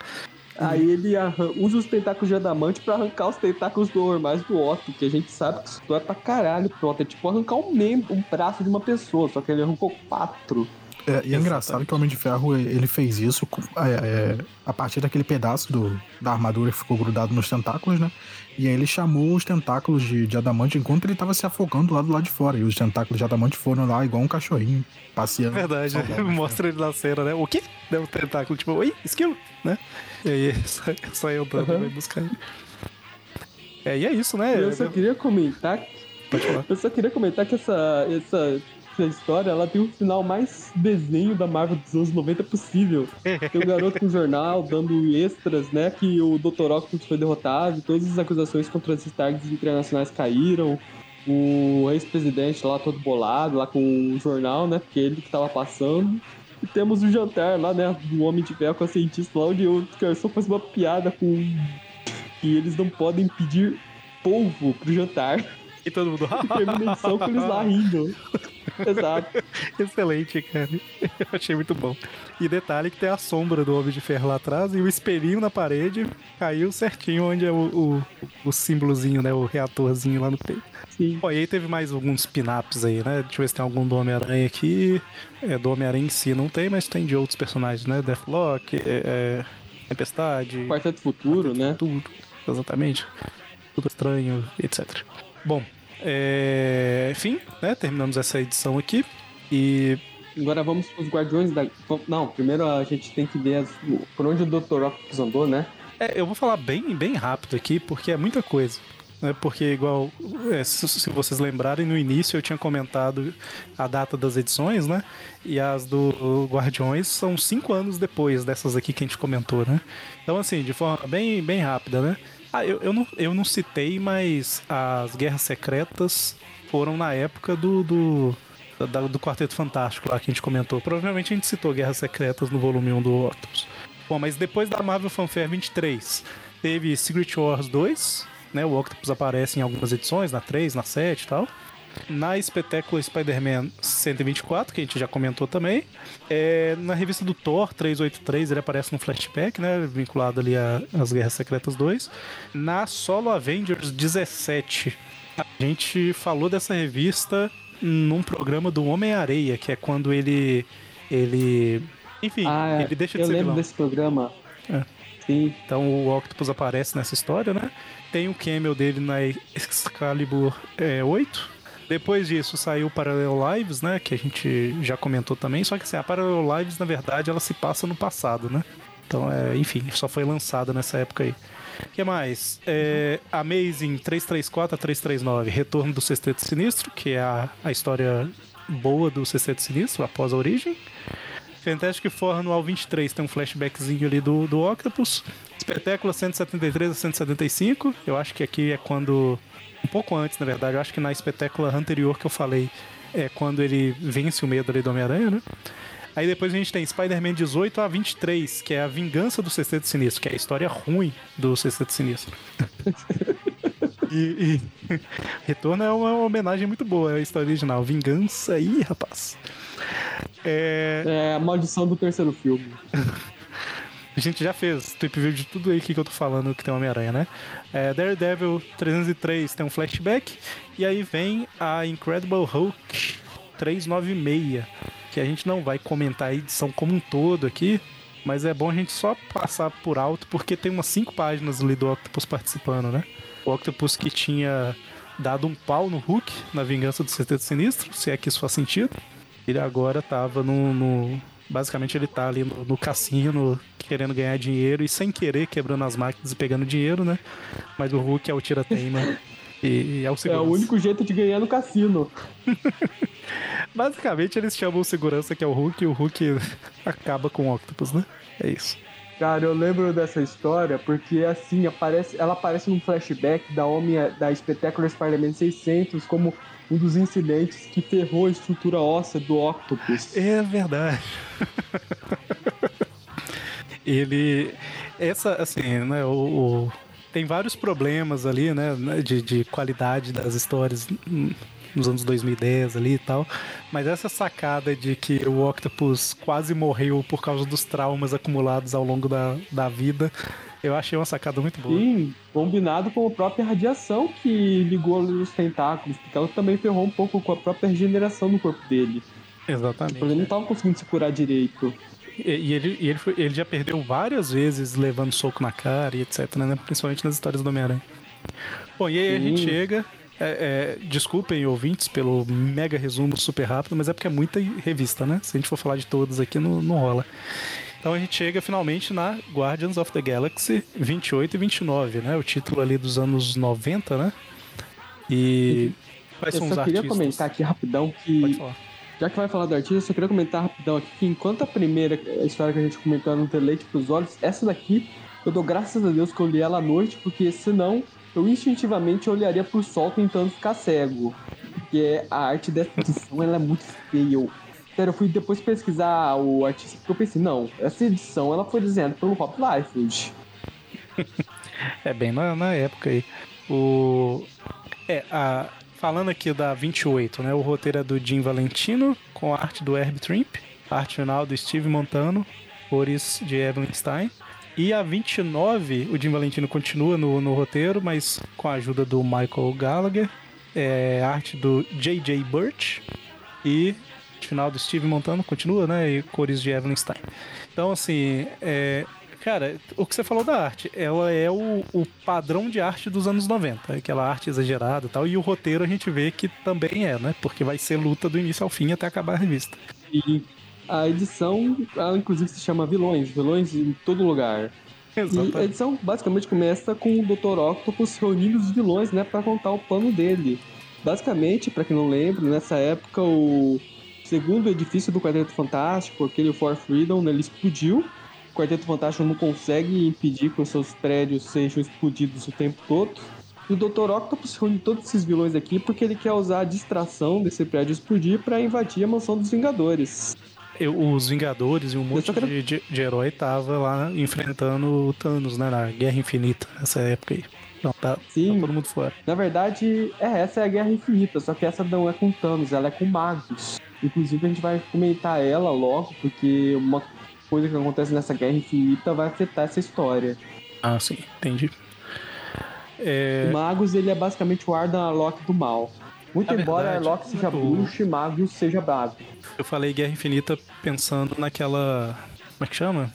Aí ele usa os tentáculos de adamante pra arrancar os tentáculos normais do Otto, que a gente sabe que isso é pra caralho pro Otto. É tipo arrancar um membro, um braço de uma pessoa, só que ele arrancou quatro. É, e é engraçado que o Homem de Ferro ele fez isso é, é, a partir daquele pedaço do, da armadura que ficou grudado nos tentáculos, né? E aí ele chamou os tentáculos de, de adamante enquanto ele estava se afogando lá do lado de fora. E os tentáculos de adamante foram lá igual um cachorrinho, passeando. Verdade, mostra ele na cena, né? O quê? Deu um tentáculo, tipo, oi, esquilo, né? E aí só eu dando uhum. vai buscar ele. É, e é isso, né? Eu só queria comentar. Eu só queria comentar que essa, essa a história, ela tem o final mais desenho da Marvel dos anos 90 possível. Tem um garoto com jornal dando extras, né? Que o Dr. Octopus foi derrotado, todas as acusações contra os Starks internacionais caíram. O ex-presidente lá todo bolado, lá com o jornal, né? Porque ele que tava passando. E temos o jantar lá, né? Do Homem de Ferro com a cientista lá, onde o Carson faz uma piada com que eles não podem pedir polvo pro jantar. E todo mundo. e termina a edição com eles lá rindo. Exato. Excelente, cara. Eu achei muito bom. E detalhe que tem a sombra do Homem de Ferro lá atrás e o espelhinho na parede caiu certinho onde é o, o, o símbolozinho, né? O reatorzinho lá no peito. Sim. Bom, e aí teve mais alguns pin-ups aí, né? Deixa eu ver se tem algum do Homem-Aranha aqui. É, do Homem-Aranha em si não tem, mas tem de outros personagens, né? Deathlock, é, é, Tempestade. Quarteto Futuro, Quarteto né? Tudo, exatamente. Tudo estranho, etc. Bom, é... enfim, né? Terminamos essa edição aqui. E. Agora vamos para os Guardiões da. Não, primeiro a gente tem que ver as... por onde o Dr. Octopus andou, né? É, eu vou falar bem, bem rápido aqui, porque é muita coisa. Né? Porque, igual, é, se, se, vocês lembrarem, no início eu tinha comentado a data das edições, né? E as do Guardiões são cinco anos depois dessas aqui que a gente comentou, né? Então, assim, de forma bem, bem rápida, né? Ah, eu, eu, não, eu não citei, mas as Guerras Secretas foram na época do, do, do Quarteto Fantástico lá que a gente comentou. Provavelmente a gente citou Guerras Secretas no volume 1 do Octopus. Bom, mas depois da Marvel Fanfare 23, teve Secret Wars 2, né? O Octopus aparece em algumas edições, na 3, na 7 e tal na espetáculo Spider-Man 124, que a gente já comentou também. É, na revista do Thor 383, ele aparece no flashback, né? Vinculado ali às Guerras Secretas 2. Na Solo Avengers 17, a gente falou dessa revista num programa do Homem-Areia, que é quando ele. ele. Enfim, ah, ele deixa de eu ser lembro vilão. desse programa. É. Sim. Então o Octopus aparece nessa história, né? Tem o um cameo dele na Excalibur é, 8 depois disso saiu Parallel Lives, né? Que a gente já comentou também. Só que assim, a Parallel Lives, na verdade, ela se passa no passado, né? Então, é, enfim, só foi lançada nessa época aí. O que mais? É, Amazing 334 a 339, Retorno do Sexteto Sinistro, que é a, a história boa do Sexteto Sinistro, após a origem. Fantastic Four anual 23 tem um flashbackzinho ali do, do Octopus. Espetáculo 173 a 175, eu acho que aqui é quando pouco antes, na verdade. Eu acho que na espetácula anterior que eu falei é quando ele vence o medo ali do Homem-Aranha, né? Aí depois a gente tem Spider-Man 18 a 23, que é a vingança do Sexteto Sinistro, que é a história ruim do Sexteto Sinistro. e, e Retorno é uma homenagem muito boa à história original. Vingança aí, rapaz. É... é a maldição do terceiro filme. A gente já fez trip view de tudo aí que eu tô falando que tem Homem-Aranha, né? É, Daredevil 303 tem um flashback. E aí vem a Incredible Hulk 396. Que a gente não vai comentar a edição como um todo aqui. Mas é bom a gente só passar por alto, porque tem umas cinco páginas ali do Octopus participando, né? O Octopus que tinha dado um pau no Hulk na vingança do Sexteto Sinistro, se é que isso faz sentido. Ele agora tava no, no Basicamente ele tá ali no, no, cassino querendo ganhar dinheiro e sem querer quebrando as máquinas e pegando dinheiro, né? Mas o Hulk é o tira-teima e, e, é o segurança. É o único jeito de ganhar no cassino. Basicamente eles chamam o segurança que é o Hulk e o Hulk acaba com o Octopus, né? É isso. Cara, eu lembro dessa história porque, assim, aparece, ela aparece num flashback da Homem, da Spectacular Spider-Man 600 como um dos incidentes que ferrou a estrutura óssea do Octopus. É verdade. Ele. Essa, assim, né, o, o, tem vários problemas ali, né, de, de qualidade das histórias nos anos 2010 ali e tal. Mas essa sacada de que o Octopus quase morreu por causa dos traumas acumulados ao longo da, da vida, eu achei uma sacada muito boa. Sim, combinado com a própria radiação que ligou os tentáculos, porque ela também ferrou um pouco com a própria regeneração do corpo dele. Exatamente. Ele não estava conseguindo se curar direito. E, e ele, e ele, foi, ele já perdeu várias vezes levando soco na cara e etc, né? Principalmente nas histórias do Homem-Aranha. Bom, e aí Sim. a gente chega é, é, desculpem, ouvintes, pelo mega resumo super rápido, mas é porque é muita revista, né? Se a gente for falar de todas aqui, não, não rola. Então a gente chega finalmente na Guardians of the Galaxy 28 e 29, né? O título ali dos anos 90, né? E quais eu são os só queria comentar aqui rapidão que. Já que vai falar do artista, eu só queria comentar rapidão aqui que enquanto a primeira história que a gente comentou não ter leite pros olhos, essa daqui eu dou graças a Deus que eu li ela à noite, porque senão eu instintivamente olharia pro sol tentando ficar cego. Porque a arte dessa edição ela é muito feia. Sério, eu fui depois pesquisar o artista porque eu pensei, não, essa edição ela foi desenhada pelo Rob Liefeld. é bem na, na época aí. O... É, a... falando aqui da 28, né? O roteiro é do Jim Valentino, com a arte do Herb Trimp, arte final do Steve Montano, cores de Evelyn Stein. E a 29, o Jim Valentino continua no, no roteiro, mas com a ajuda do Michael Gallagher. É, arte do J.J. Birch. E final do Steve Montano continua, né? E cores de Evelyn Stein. Então, assim, é, cara, o que você falou da arte, ela é o, o, padrão de arte dos anos 90, aquela arte exagerada e tal, e o roteiro a gente vê que também é, né? Porque vai ser luta do início ao fim até acabar a revista. E a edição, ela inclusive se chama Vilões, vilões em todo lugar. Exatamente. E a edição basicamente começa com o Dr. Octopus reunindo os vilões, né, para contar o plano dele. Basicamente, para quem não lembra, nessa época o segundo edifício do Quarteto Fantástico, aquele For Freedom, ele explodiu. O Quarteto Fantástico não consegue impedir que os seus prédios sejam explodidos o tempo todo. E o Dr. Octopus reúne todos esses vilões aqui porque ele quer usar a distração desse prédio explodir para invadir a mansão dos Vingadores os Vingadores e um monte de, de, de, herói tava lá enfrentando o Thanos, né? Na Guerra Infinita, nessa época aí. Não, tá, Sim. Tá todo mundo fora. Na verdade, é, essa é a Guerra Infinita, só que essa não é com Thanos, ela é com magos. Inclusive, a gente vai comentar ela logo, porque uma coisa que acontece nessa Guerra Infinita vai afetar essa história. Ah, sim, entendi. É... O Magus, ele é basicamente o Ardan Loki do mal. Muito Na embora verdade, seja bruxo e Magus seja bravo. Eu falei Guerra Infinita pensando naquela. Como é que chama?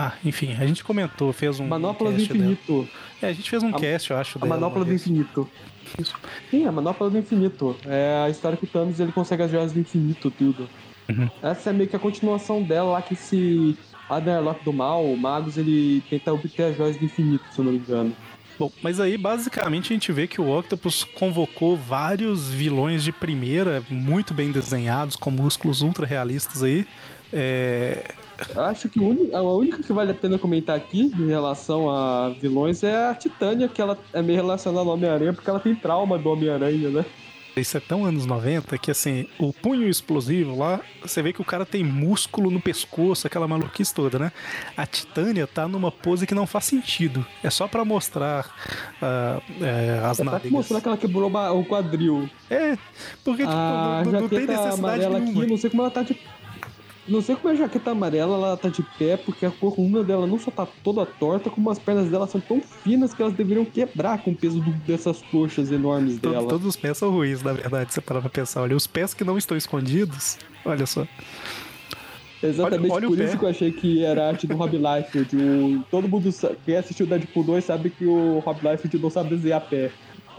Ah, enfim, a gente comentou, fez um. Manopla do Infinito. Dela. É, a gente fez um a, cast, eu acho. A Manopla do Infinito. Isso. Sim, a Manopla do Infinito. É a história que o Thanos ele consegue as joias do infinito, tudo. Uhum. Essa é meio que a continuação dela lá que se Adam Arlok do mal, o Magus ele tenta obter as joias do infinito, se eu não me engano. Bom, mas aí basicamente a gente vê que o Octopus convocou vários vilões de primeira, muito bem desenhados, com músculos ultra realistas aí. É... Acho que a única que vale a pena comentar aqui em relação a vilões é a Titânia, que ela é meio relacionada ao Homem-Aranha, porque ela tem trauma do Homem-Aranha, né? Isso é tão anos 90 que, assim, o punho explosivo lá, você vê que o cara tem músculo no pescoço, aquela maluquice toda, né? A Titânia tá numa pose que não faz sentido. É só para mostrar uh, é, as é nádegas. Pra mostrar que ela quebrou o quadril. É, porque, tipo, a não, não tem necessidade nenhuma. aqui, não sei como ela tá de não sei como é a jaqueta amarela ela tá de pé, porque a coluna dela não só tá toda torta, como as pernas dela são tão finas que elas deveriam quebrar com o peso do, dessas coxas enormes Todo, dela. Todos os pés são ruins, na verdade, você parar pra pensar. Olha, os pés que não estão escondidos, olha só. Exatamente olha, olha por isso que eu achei que era arte do Rob Liefeld. O, todo mundo que assistiu Deadpool 2 sabe que o Rob Liefeld não sabe desenhar pé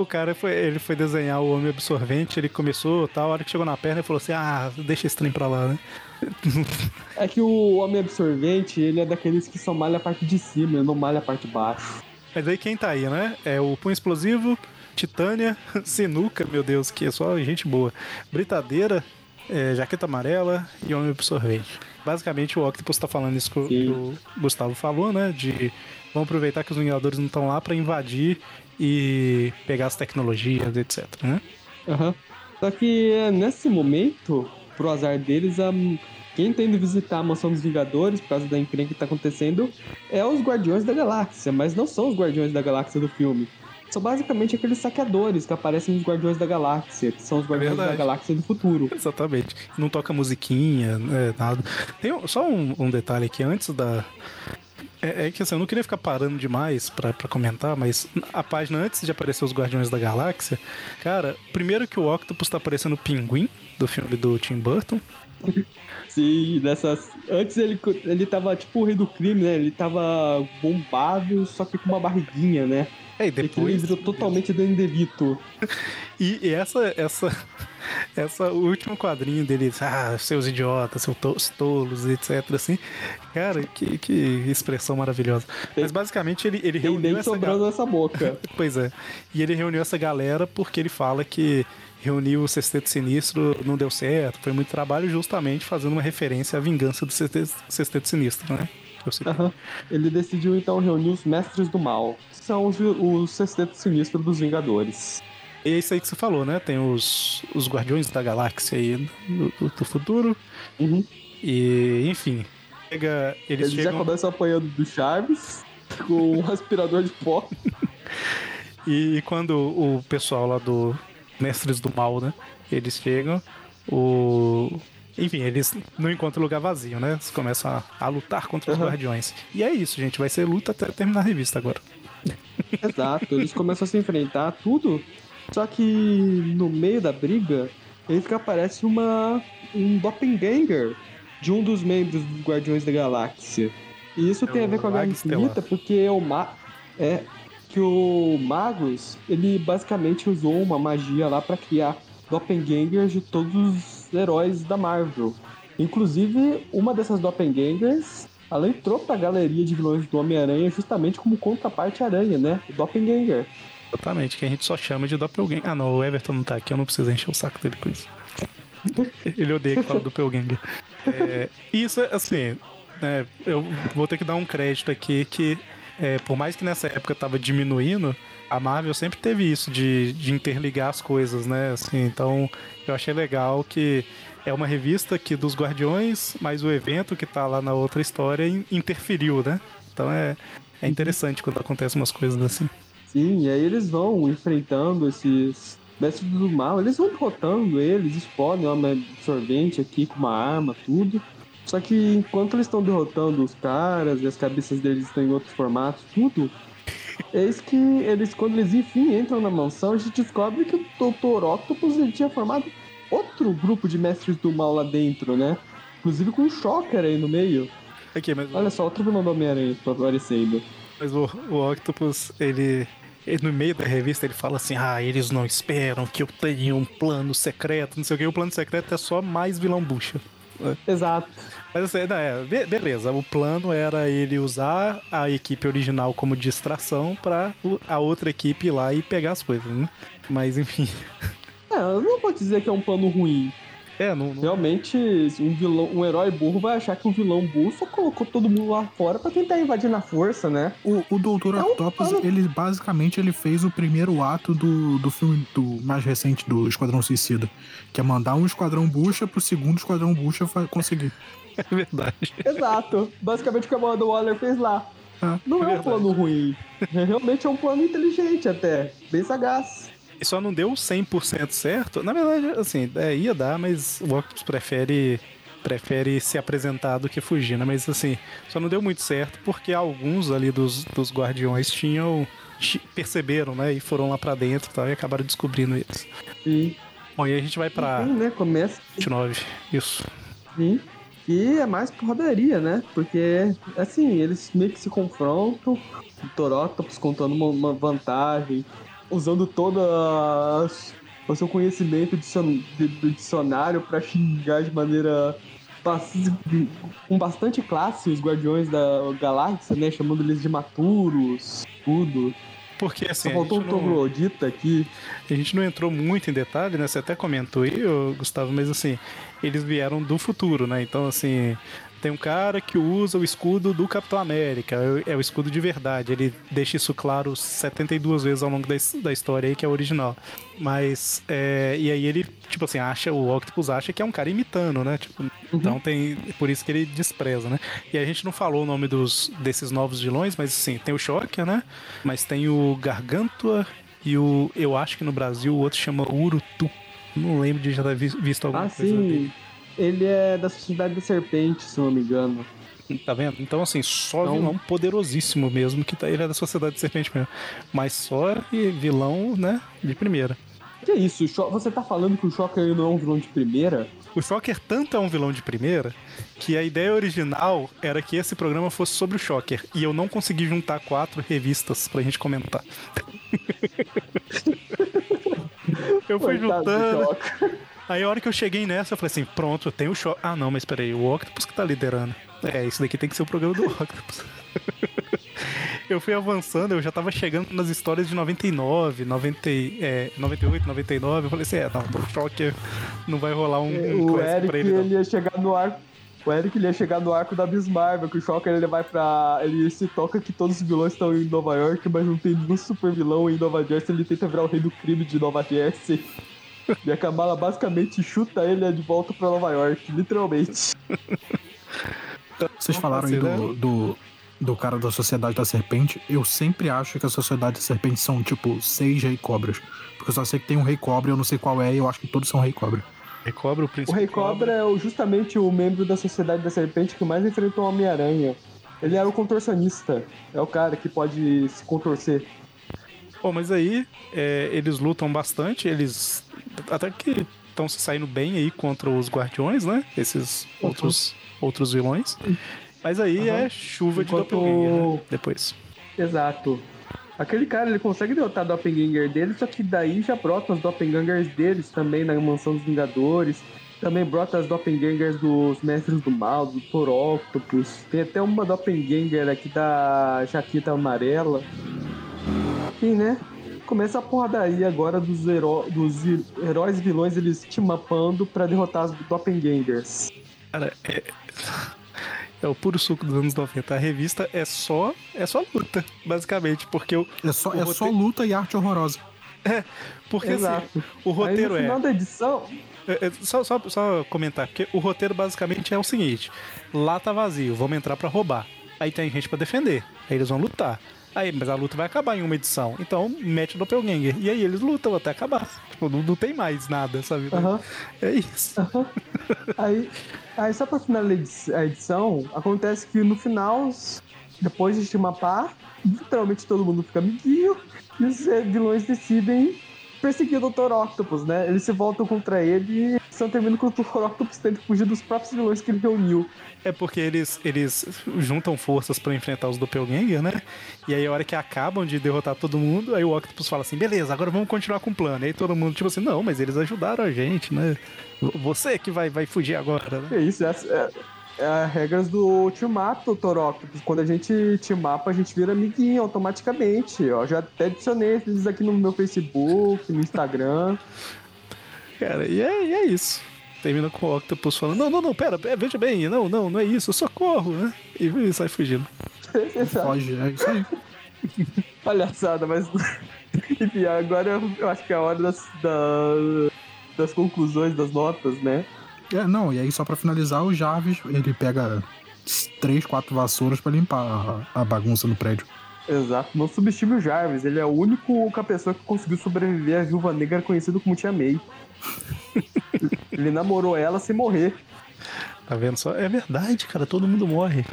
o cara foi, ele foi desenhar o homem absorvente, ele começou tal, a hora que chegou na perna ele falou assim, ah, deixa esse trem pra lá, né? É que o homem absorvente, ele é daqueles que só malha a parte de cima, não malha a parte de baixo. Mas aí quem tá aí, né? É o Punho Explosivo, Titânia, Sinuca, meu Deus, que é só gente boa. Britadeira, é, jaqueta amarela e homem absorvente. Basicamente o Octopus tá falando isso que o- que o Gustavo falou, né? De vamos aproveitar que os Vingadores não estão lá pra invadir e pegar as tecnologias, etc. Né? Aham. Só que é, nesse momento, pro azar deles, a... quem tá indo visitar a mansão dos Vingadores, por causa da encrenca que tá acontecendo, é os Guardiões da Galáxia, mas não são os Guardiões da Galáxia do filme. São basicamente aqueles saqueadores que aparecem nos Guardiões da Galáxia, que são os Guardiões da. Galáxia do futuro. Exatamente. Não toca musiquinha, né, nada. Tem um- só um, um detalhe aqui antes da. É, é que assim, eu não queria ficar parando demais pra comentar, mas a página antes de aparecer os Guardiões da Galáxia, cara, primeiro que o Octopus tá aparecendo o pinguim do filme do Tim Burton. Sim, dessas. Antes ele, ele tava tipo o rei do crime, né? Ele tava bombado, só que com uma barriguinha, né? É, e que ele depois. virou totalmente Danny DeVito. E, e essa, essa, essa, o último quadrinho dele, ah, seus idiotas, seus to- tolos, etc. Assim, cara, que, que expressão maravilhosa. Mas basicamente ele, ele Tem reuniu essa sobrando nessa boca. Pois é. E ele reuniu essa galera porque ele fala que reunir o Sexteto Sinistro não deu certo, foi muito trabalho, justamente fazendo uma referência à vingança do Sexteto, Sinistro, né? Aham. Ele decidiu então reunir os Mestres do Mal, que são os, os sexteto sinistro dos Vingadores. E é isso aí que você falou, né? Tem os, os Guardiões da Galáxia aí do, do- futuro. Uhum. E, enfim, chega, eles Ele já chegam. começa apanhando do Chaves com um aspirador de pó. E quando o pessoal lá do Mestres do Mal, né? Eles chegam, o. Enfim, eles não encontram lugar vazio, né? Eles começam a, a lutar contra os Uhum. guardiões. E é isso, gente. Vai ser luta até terminar a revista agora. Exato, eles começam a se enfrentar, tudo. Só que no meio da briga, eles que aparece uma um doppelganger de um dos membros dos Guardiões da Galáxia. E isso É tem a ver com a Guerra Infinita, porque o Ma é que o Magus, ele basicamente usou uma magia lá pra criar doppelgangers de todos os heróis da Marvel. Inclusive, uma dessas doppelgangers, ela entrou pra galeria de vilões do Homem-Aranha justamente como contraparte aranha, né? O doppelganger. Exatamente, que a gente só chama de Doppelganger. Ah, não, o Everton não tá aqui, eu não preciso encher o saco dele com isso. Ele odeia que fala Doppelganger. É, isso, assim, né, eu vou ter que dar um crédito aqui que, é, por mais que nessa época tava diminuindo, a Marvel sempre teve isso de, de interligar as coisas, né? Assim, então, eu achei legal que é uma revista que dos Guardiões, mas o evento que tá lá na outra história in- interferiu, né? Então é, é interessante quando acontecem umas coisas assim. Sim, e aí eles vão enfrentando esses mestres do mal, eles vão derrotando eles, explodem uma absorvente aqui com uma arma, tudo. Só que enquanto eles estão derrotando os caras e as cabeças deles estão em outros formatos, tudo, eis que eles, quando eles enfim entram na mansão, a gente descobre que o Dr. Octopus ele tinha formado outro grupo de mestres do mal lá dentro, né? Inclusive com um Shocker aí no meio. Aqui, mas, Olha só, outro vilão do Homem-Aranha aparecendo. mas o, o Octopus, ele, ele, no meio da revista, ele fala assim: ah, eles não esperam que eu tenha um plano secreto, não sei o que. O plano secreto é só mais vilão bucha. Exato. Mas assim, é, be- beleza, o plano era ele usar a equipe original como distração pra o- a outra equipe ir lá e pegar as coisas, né? Mas enfim. É, eu não vou dizer que é um plano ruim. É, não, não- Realmente, um vilão, um herói burro vai achar que um vilão burro só colocou todo mundo lá fora pra tentar invadir na força, né? O, o Doutor É um Octopus, plano- ele basicamente ele fez o primeiro ato do, do filme do mais recente do Esquadrão Suicida, que é mandar um Esquadrão Bucha pro segundo Esquadrão Bucha conseguir. é verdade. Exato. Basicamente o que a Amanda Waller fez lá. Ah, Não é um verdade. plano ruim. Realmente é um plano inteligente até. Bem sagaz. E só não deu 100% certo. Na verdade, assim, é, ia dar, mas o Octopus prefere prefere se apresentar do que fugir, né? Mas assim, só não deu muito certo porque alguns ali dos, dos guardiões tinham ti- perceberam, né? E foram lá pra dentro e tal, e acabaram descobrindo eles. Sim. Bom, e a gente vai pra Sim, né? Começa 29. Isso. Sim. E é mais porradaria, né? Porque, assim, eles meio que se confrontam. O Torótopos contando uma, uma vantagem, usando todo o seu conhecimento do dicionário pra xingar de maneira com bastante classe os Guardiões da Galáxia, né? Chamando eles de maturos, tudo. porque assim. Só faltou um a, gente não, troglodita aqui. a gente não entrou muito em detalhe, né? Você até comentou aí, Gustavo, mas assim, eles vieram do futuro, né? Então, assim, tem um cara que usa o escudo do Capitão América, é o- é escudo de verdade. Ele deixa isso claro 72 vezes ao longo da, his- da história aí, que é o original. Mas, é, e aí ele, tipo assim, acha, o Octopus acha que é um cara imitando, né? Tipo, Então tem, por isso que ele despreza, né? E a gente não falou o nome dos, desses novos vilões, mas assim, tem o Shocker, né? Mas tem o Gargantua e o, eu acho que no Brasil o outro chama Urutu. Não lembro de já ter vis- visto alguma Ah, coisa dele. Ele é da Sociedade da Serpente, se não me engano. Tá vendo? Então, assim, só Então- vilão poderosíssimo mesmo, que tá, ele é da Sociedade de Serpente mesmo. Mas só vilão, né, de primeira. Que isso? o Sho- Você tá falando que o Shocker não é um vilão de primeira? O Shocker tanto é um vilão de primeira que a ideia original era que esse programa fosse sobre o Shocker. E eu não consegui juntar quatro revistas pra gente comentar. eu fui Coitado do juntando. Aí a hora que eu cheguei nessa, eu falei assim: pronto, tenho o Shocker. Ah, não, mas peraí, o Octopus que tá liderando. É, isso daqui tem que ser o programa do Octopus. eu fui avançando, eu já tava chegando nas histórias de 99, 90, e- é, 98, 99. Eu falei assim: é, não, o Shocker não vai rolar um, um O Eric pra ele, não. ele ia chegar no arco. O Eric ele ia chegar no arco da Bismarck, que o Shocker ele vai pra. Ele se toca que todos os vilões estão em Nova York, mas não tem nenhum super vilão em Nova Jersey. Ele tenta virar o rei do crime de Nova Jersey. E a Kamala basicamente chuta ele de volta pra Nova York, literalmente. Vocês falaram aí do, do, do cara da Sociedade da Serpente. Eu sempre acho que a Sociedade da Serpente são, tipo, seis rei cobras. Porque eu só sei que tem um rei cobra e eu não sei qual é, e eu acho que todos são rei cobra. Rei Cobra, o O príncipe Rei Cobra é o- justamente o membro da Sociedade da Serpente que mais enfrentou o Homem-Aranha. Ele era o contorcionista. É o cara que pode se contorcer. Bom, mas aí é, eles lutam bastante, eles até que estão se saindo bem aí contra os guardiões, né? Esses outros, outros vilões. Mas aí Aham. é chuva Enquanto- de doppelganger, né? Depois. Exato. Aquele cara, ele consegue derrotar o Doppelganger dele, só que daí já brota os Doppelgangers deles também na Mansão dos Vingadores. Também brota as Doppelgangers dos Mestres do Mal, do Thor Octopus. Tem até uma Doppelganger aqui da Jaqueta Amarela. Enfim, né? Começa a porradaria agora dos, heró dos heróis e vilões, eles te mapando pra derrotar os Doppelgangers. Cara, é, é o puro suco dos anos 90. A revista é só, é só luta, basicamente, porque o, É só, O é só luta e arte horrorosa. porque assim, Exato. o roteiro Aí no é final da edição, É, é, só, só, só comentar, porque o roteiro basicamente é o seguinte: lá tá vazio, vamos entrar pra roubar. Aí tem gente pra defender, aí eles vão lutar. Aí, mas a luta vai acabar em uma edição. Então, mete o Doppelganger. E aí eles lutam até acabar. Tipo, não, não tem mais nada, sabe? Aham. É isso. Aí, aí só pra finalizar a edição, acontece que no final, depois de te mapar, literalmente todo mundo fica amiguinho e os eh, vilões decidem perseguir o Dr. Octopus, né? Eles se voltam contra ele e só terminam com o Dr. Octopus tendo que fugir dos próprios vilões que ele reuniu. É porque eles, eles juntam forças pra enfrentar os Doppelganger, né? E aí, a hora que acabam de derrotar todo mundo, aí o Octopus fala assim: beleza, agora vamos continuar com o plano. E aí todo mundo, tipo assim, não, mas eles ajudaram a gente, né? Você que vai, vai fugir agora, né? É isso, essa é, é as regras do Ultimato, Dr. Octopus. Quando a gente te mapa, a gente vira amiguinho automaticamente. Eu já até adicionei eles aqui no meu Facebook, no Instagram. Cara, e é, e é isso. Termina com o Octopus falando: Não, não, não, pera, pera, veja bem, não, não, não é isso, socorro, né? E sai fugindo. Foge, é isso aí. Palhaçada, mas. Enfim, agora eu- acho que é a hora das, da- das conclusões, das notas, né? É, não, e aí só pra finalizar, o Jarvis, ele pega três, quatro vassouras pra limpar a, a bagunça no prédio. Exato. Não subestime o Jarvis, ele é o único a pessoa que conseguiu sobreviver à viúva negra conhecida como Tia May. ele namorou ela sem morrer. Tá vendo só? É verdade, cara, todo mundo morre.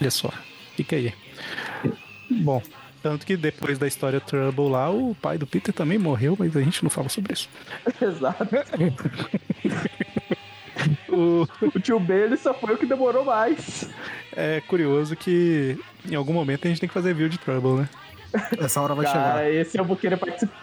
Olha só, fica aí. Bom, tanto que depois da história Trouble lá, o pai do Peter também morreu, mas a gente não fala sobre isso. Exato. O- O tio ele só foi o que demorou mais. é curioso que em algum momento a gente tem que fazer view de Trouble, né? Essa hora vai chegar. Cara, esse eu vou querer participar.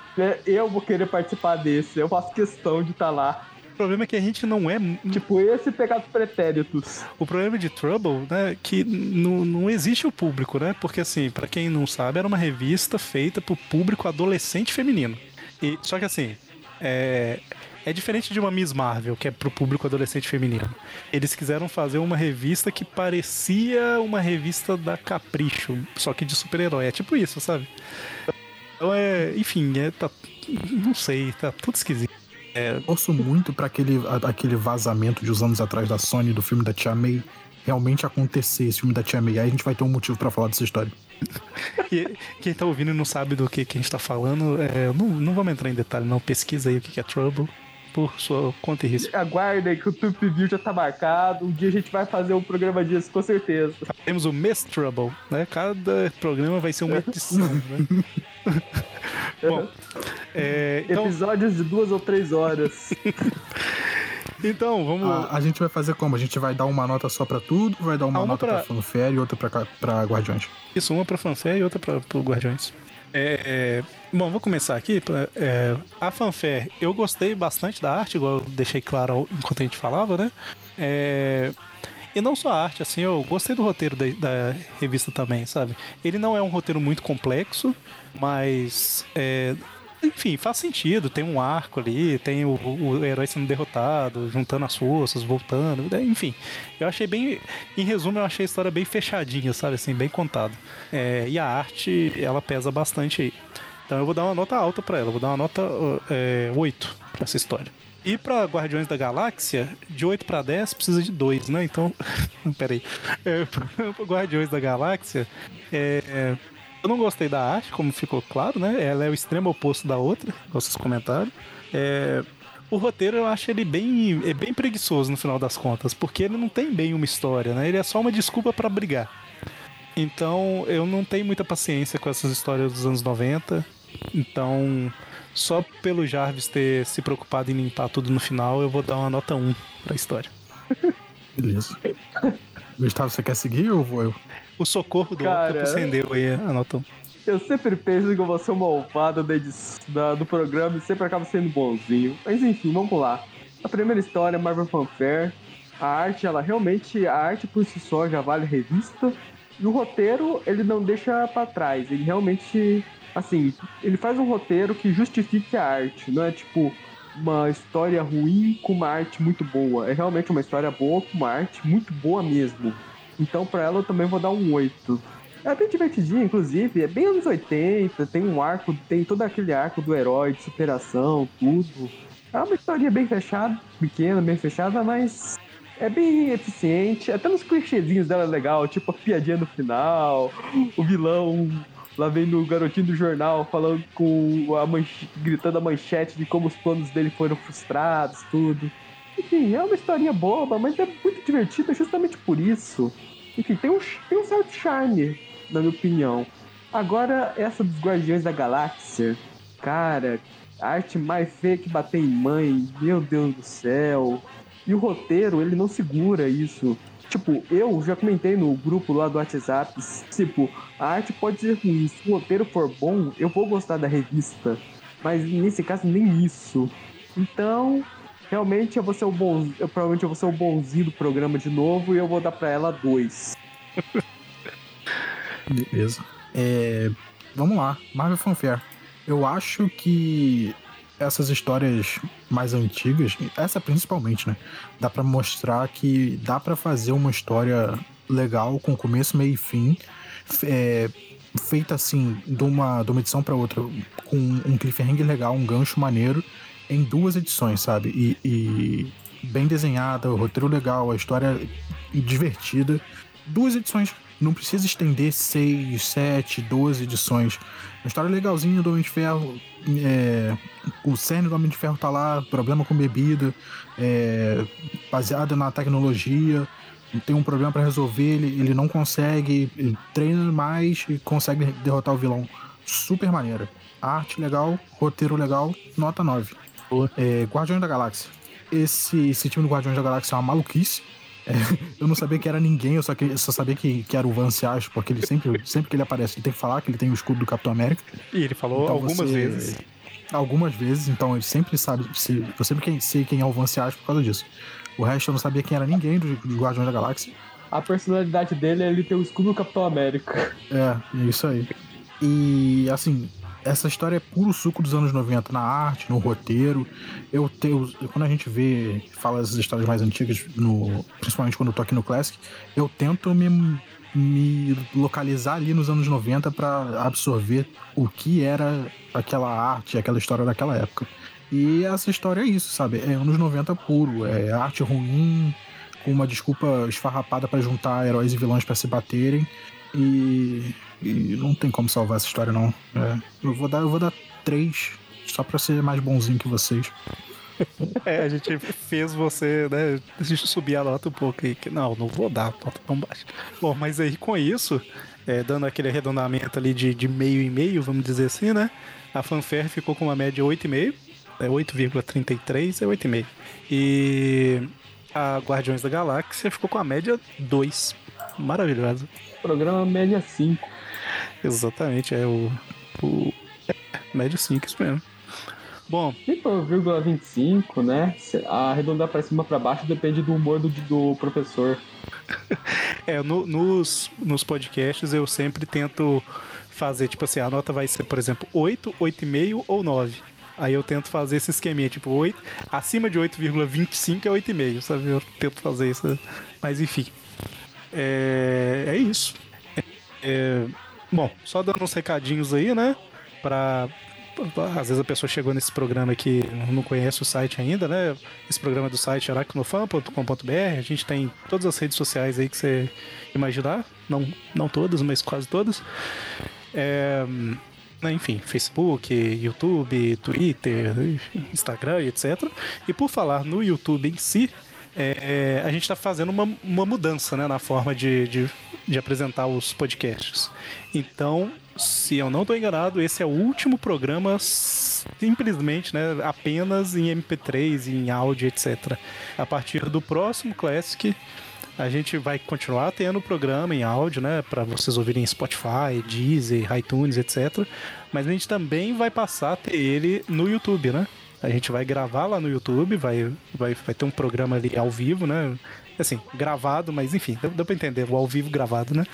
Eu vou querer participar desse. Eu faço questão de estar lá. O problema é que a gente não é. Tipo, esse pegados pretéritos. O problema de Trouble, né, que não, não existe o público, né? Porque assim, para quem não sabe, era uma revista feita pro público adolescente feminino. E, só que assim, é, é diferente de uma Miss Marvel, que é pro público adolescente feminino. Eles quiseram fazer uma revista que parecia uma revista da Capricho, só que de super-herói. É tipo isso, sabe? Então é. Enfim, é, tá, não sei, tá tudo esquisito. É... Torço muito para aquele, aquele vazamento de uns anos atrás da Sony do filme da Tia May realmente acontecer, esse filme da Tia May. Aí a gente vai ter um motivo para falar dessa história. e, quem tá ouvindo e não sabe do que, que a gente tá falando, é, não, não vamos entrar em detalhe, não. Pesquisa aí o que é Trouble por sua conta e risco. Aguardem que o Tup View já tá marcado. Um dia a gente vai fazer um programa disso, com certeza. Temos o Miss Trouble, né? Cada programa vai ser uma edição, né? Bom, é, então... Episódios de duas ou três horas. Então, vamos. A, a, gente vai fazer como? A gente vai dar uma nota só pra tudo? Vai dar uma, uma nota pra, pra fanfare e outra pra, pra Guardiões? Isso, uma pra fanfare e outra pra, pro Guardiões. É, é, bom, vou começar aqui. É, a fanfare, eu gostei bastante da arte, igual eu deixei claro enquanto a gente falava, né? É, e não só a arte, assim, eu gostei do roteiro da, da, revista também, sabe? Ele não é um roteiro muito complexo, mas. É, enfim, faz sentido. Tem um arco ali, tem o, o, herói sendo derrotado, juntando as forças, voltando. Né? Enfim, eu achei bem. Em resumo, eu achei a história bem fechadinha, sabe? Assim, bem contada. É, e a arte, ela pesa bastante aí. Então eu vou dar uma nota alta para ela, vou dar uma nota é, 8 pra essa história. E para Guardiões da Galáxia, de 8 para 10 precisa de 2, né? Então, peraí. É, Guardiões da Galáxia, é, é, eu não gostei da arte, como ficou claro, né? Ela é o extremo oposto da outra, vocês comentaram. É, o roteiro eu acho ele bem, é bem preguiçoso no final das contas, porque ele não tem bem uma história, né? Ele é só uma desculpa para brigar. Então eu não tenho muita paciência com essas histórias dos anos 90. Então só pelo Jarvis ter se preocupado em limpar tudo no final, eu vou dar uma nota 1 pra história. Beleza. Gustavo, você quer seguir ou vou eu? O socorro do Cara, Octopus rendeu aí a nota 1. Eu sempre penso que eu vou ser uma malvado do programa e sempre acaba sendo bonzinho. Mas enfim, vamos lá. A primeira história, Marvel Fanfare. A arte, ela realmente, a arte por si só já vale revista. E o roteiro, ele não deixa para trás. Ele realmente assim, ele faz um roteiro que justifique a arte, não é tipo uma história ruim com uma arte muito boa. É realmente uma história boa com uma arte muito boa mesmo. Então, para ela, eu também vou dar um 8. É bem divertidinho, inclusive, é bem anos 80, tem um arco, tem todo aquele arco do herói, de superação, tudo. É uma história bem fechada, pequena, bem fechada, mas é bem eficiente. Até nos clichêzinhos dela é legal, tipo a piadinha no final, o vilão Lá vem no garotinho do jornal falando com a manch... gritando a manchete de como os planos dele foram frustrados, tudo. Enfim, é uma historinha boba, mas é muito divertida justamente por isso. Enfim, tem um, tem um certo charme, na minha opinião. Agora, essa dos Guardiões da Galáxia, cara, a arte mais feia que bater em mãe, meu Deus do céu. E o roteiro, ele não segura isso. Tipo, eu já comentei no grupo lá do WhatsApp, tipo, a arte pode ser ruim, se o roteiro for bom, eu vou gostar da revista. Mas nesse caso, nem isso. Então, realmente eu vou ser o bom. Eu, provavelmente eu vou ser o bonzinho do programa de novo e eu vou dar pra ela dois. Beleza. É, vamos lá, Marvel Fanfare. Eu acho que essas histórias mais antigas, essa principalmente, né? Dá para mostrar que dá para fazer uma história legal com começo, meio e fim, é, feita assim de uma, de uma edição para outra, com um cliffhanger legal, um gancho maneiro, em duas edições, sabe? E, e bem desenhada, o roteiro legal, a história divertida. Duas edições não precisa estender 6, 7, 12 edições. Uma história legalzinha do Homem de Ferro. É, o cerne do Homem de Ferro tá lá, problema com bebida, é, baseada na tecnologia. Tem um problema para resolver, ele, ele não consegue, ele treina mais e consegue derrotar o vilão. Super maneira. Arte legal, roteiro legal, nota 9. É, Guardiões da Galáxia. Esse, esse time do Guardiões da Galáxia é uma maluquice é, eu não sabia que era ninguém, eu só, que, só sabia que, que era o Vance Ash, porque ele sempre, sempre que ele aparece, ele tem que falar que ele tem o escudo do Capitão América. E ele falou então algumas você, vezes. algumas vezes, então ele sempre sabe. Se, eu sempre sei quem é o Vanciage por causa disso. O resto eu não sabia quem era ninguém dos do Guardiões da Galáxia. A personalidade dele é ele ter o escudo do Capitão América. É, é isso aí. E assim, essa história é puro suco dos anos 90 na arte, no roteiro. Eu tenho. Quando a gente vê, fala essas histórias mais antigas, no, principalmente quando eu tô aqui no Classic, eu tento me, me localizar ali nos anos 90 para absorver o que era aquela arte, aquela história daquela época. E essa história é isso, sabe? É anos 90 puro, é arte ruim, com uma desculpa esfarrapada para juntar heróis e vilões para se baterem. E, e, não tem como salvar essa história, não. É, eu vou dar, eu vou dar três, só pra ser mais bonzinho que vocês. É, a gente fez você, né? Deixa eu subir a nota um pouco aí. Que, não, não vou dar nota tão baixa. Bom, mas aí com isso, é, dando aquele arredondamento ali de, de meio e meio, vamos dizer assim, né? A fanfare ficou com uma média 8,5 é 8,33 é 8,5. E a Guardiões da Galáxia ficou com a média 2. Maravilhosa. Programa média 5. Exatamente, é o. o média 5, isso mesmo. Bom. 5,25, né? Arredondar para cima para baixo depende do humor do, do professor. é, no, nos, nos podcasts eu sempre tento fazer, tipo assim, a nota vai ser, por exemplo, 8, 8,5 ou 9. Aí eu tento fazer esse esqueminha, tipo, 8, acima de 8,25 é 8,5, sabe? Eu tento fazer isso. Mas enfim. É, é isso. É, bom, só dando uns recadinhos aí, né? Pra. Às vezes a pessoa chegou nesse programa aqui não conhece o site ainda, né? Esse programa é do site aracnofan.com.br. A gente tem todas as redes sociais aí que você imaginar. Não, não todas, mas quase todas. É, né, enfim, Facebook, YouTube, Twitter, Instagram, etc. E por falar no YouTube em si, é, a gente está fazendo uma, uma mudança né, na forma de, de, de, apresentar os podcasts. Então, se eu não estou enganado, esse é o último programa simplesmente, né, apenas em MP3, em áudio, etc. A partir do próximo Classic, a gente vai continuar tendo o programa em áudio, né, para vocês ouvirem Spotify, Deezer, iTunes, etc. Mas a gente também vai passar a ter ele no YouTube, né? A gente vai gravar lá no YouTube, vai, vai, vai ter um programa ali ao vivo, né? Assim, gravado, mas enfim, deu, deu pra entender, o ao vivo gravado, né?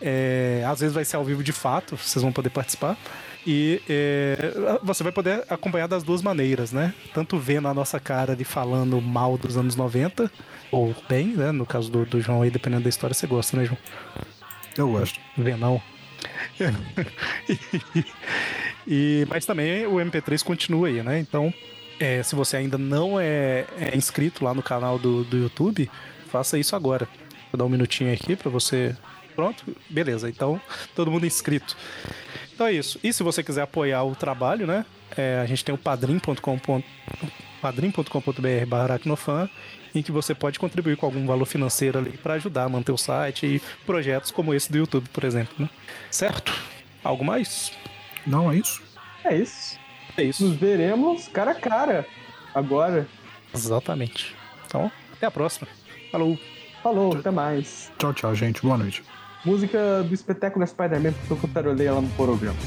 É, às vezes vai ser ao vivo de fato, vocês vão poder participar. E é, você vai poder acompanhar das duas maneiras, né? Tanto vendo a nossa cara ali falando mal dos anos 90, ou bem, né? No caso do, do João aí, dependendo da história, você gosta, né, João? Eu gosto. Não. E, mas também o MP3 continua aí, né? Então, é, se você ainda não é, é, inscrito lá no canal do, do YouTube, faça isso agora. Vou dar um minutinho aqui para você. Pronto, beleza. Então, todo mundo inscrito. Então é isso. E se você quiser apoiar o trabalho, né? É, a gente tem o padrim.com.br barra aracnofan em que você pode contribuir com algum valor financeiro ali para ajudar a manter o site e projetos como esse do YouTube, por exemplo. Né? Certo? Algo mais? Não, é isso. É isso. É isso. Nos veremos cara a cara agora. Exatamente. Então, até a próxima. Falou. Falou, tchau. até mais. Tchau, tchau, gente. Boa noite. Música do espetáculo Spider-Man, porque eu cantarolei ela no programa.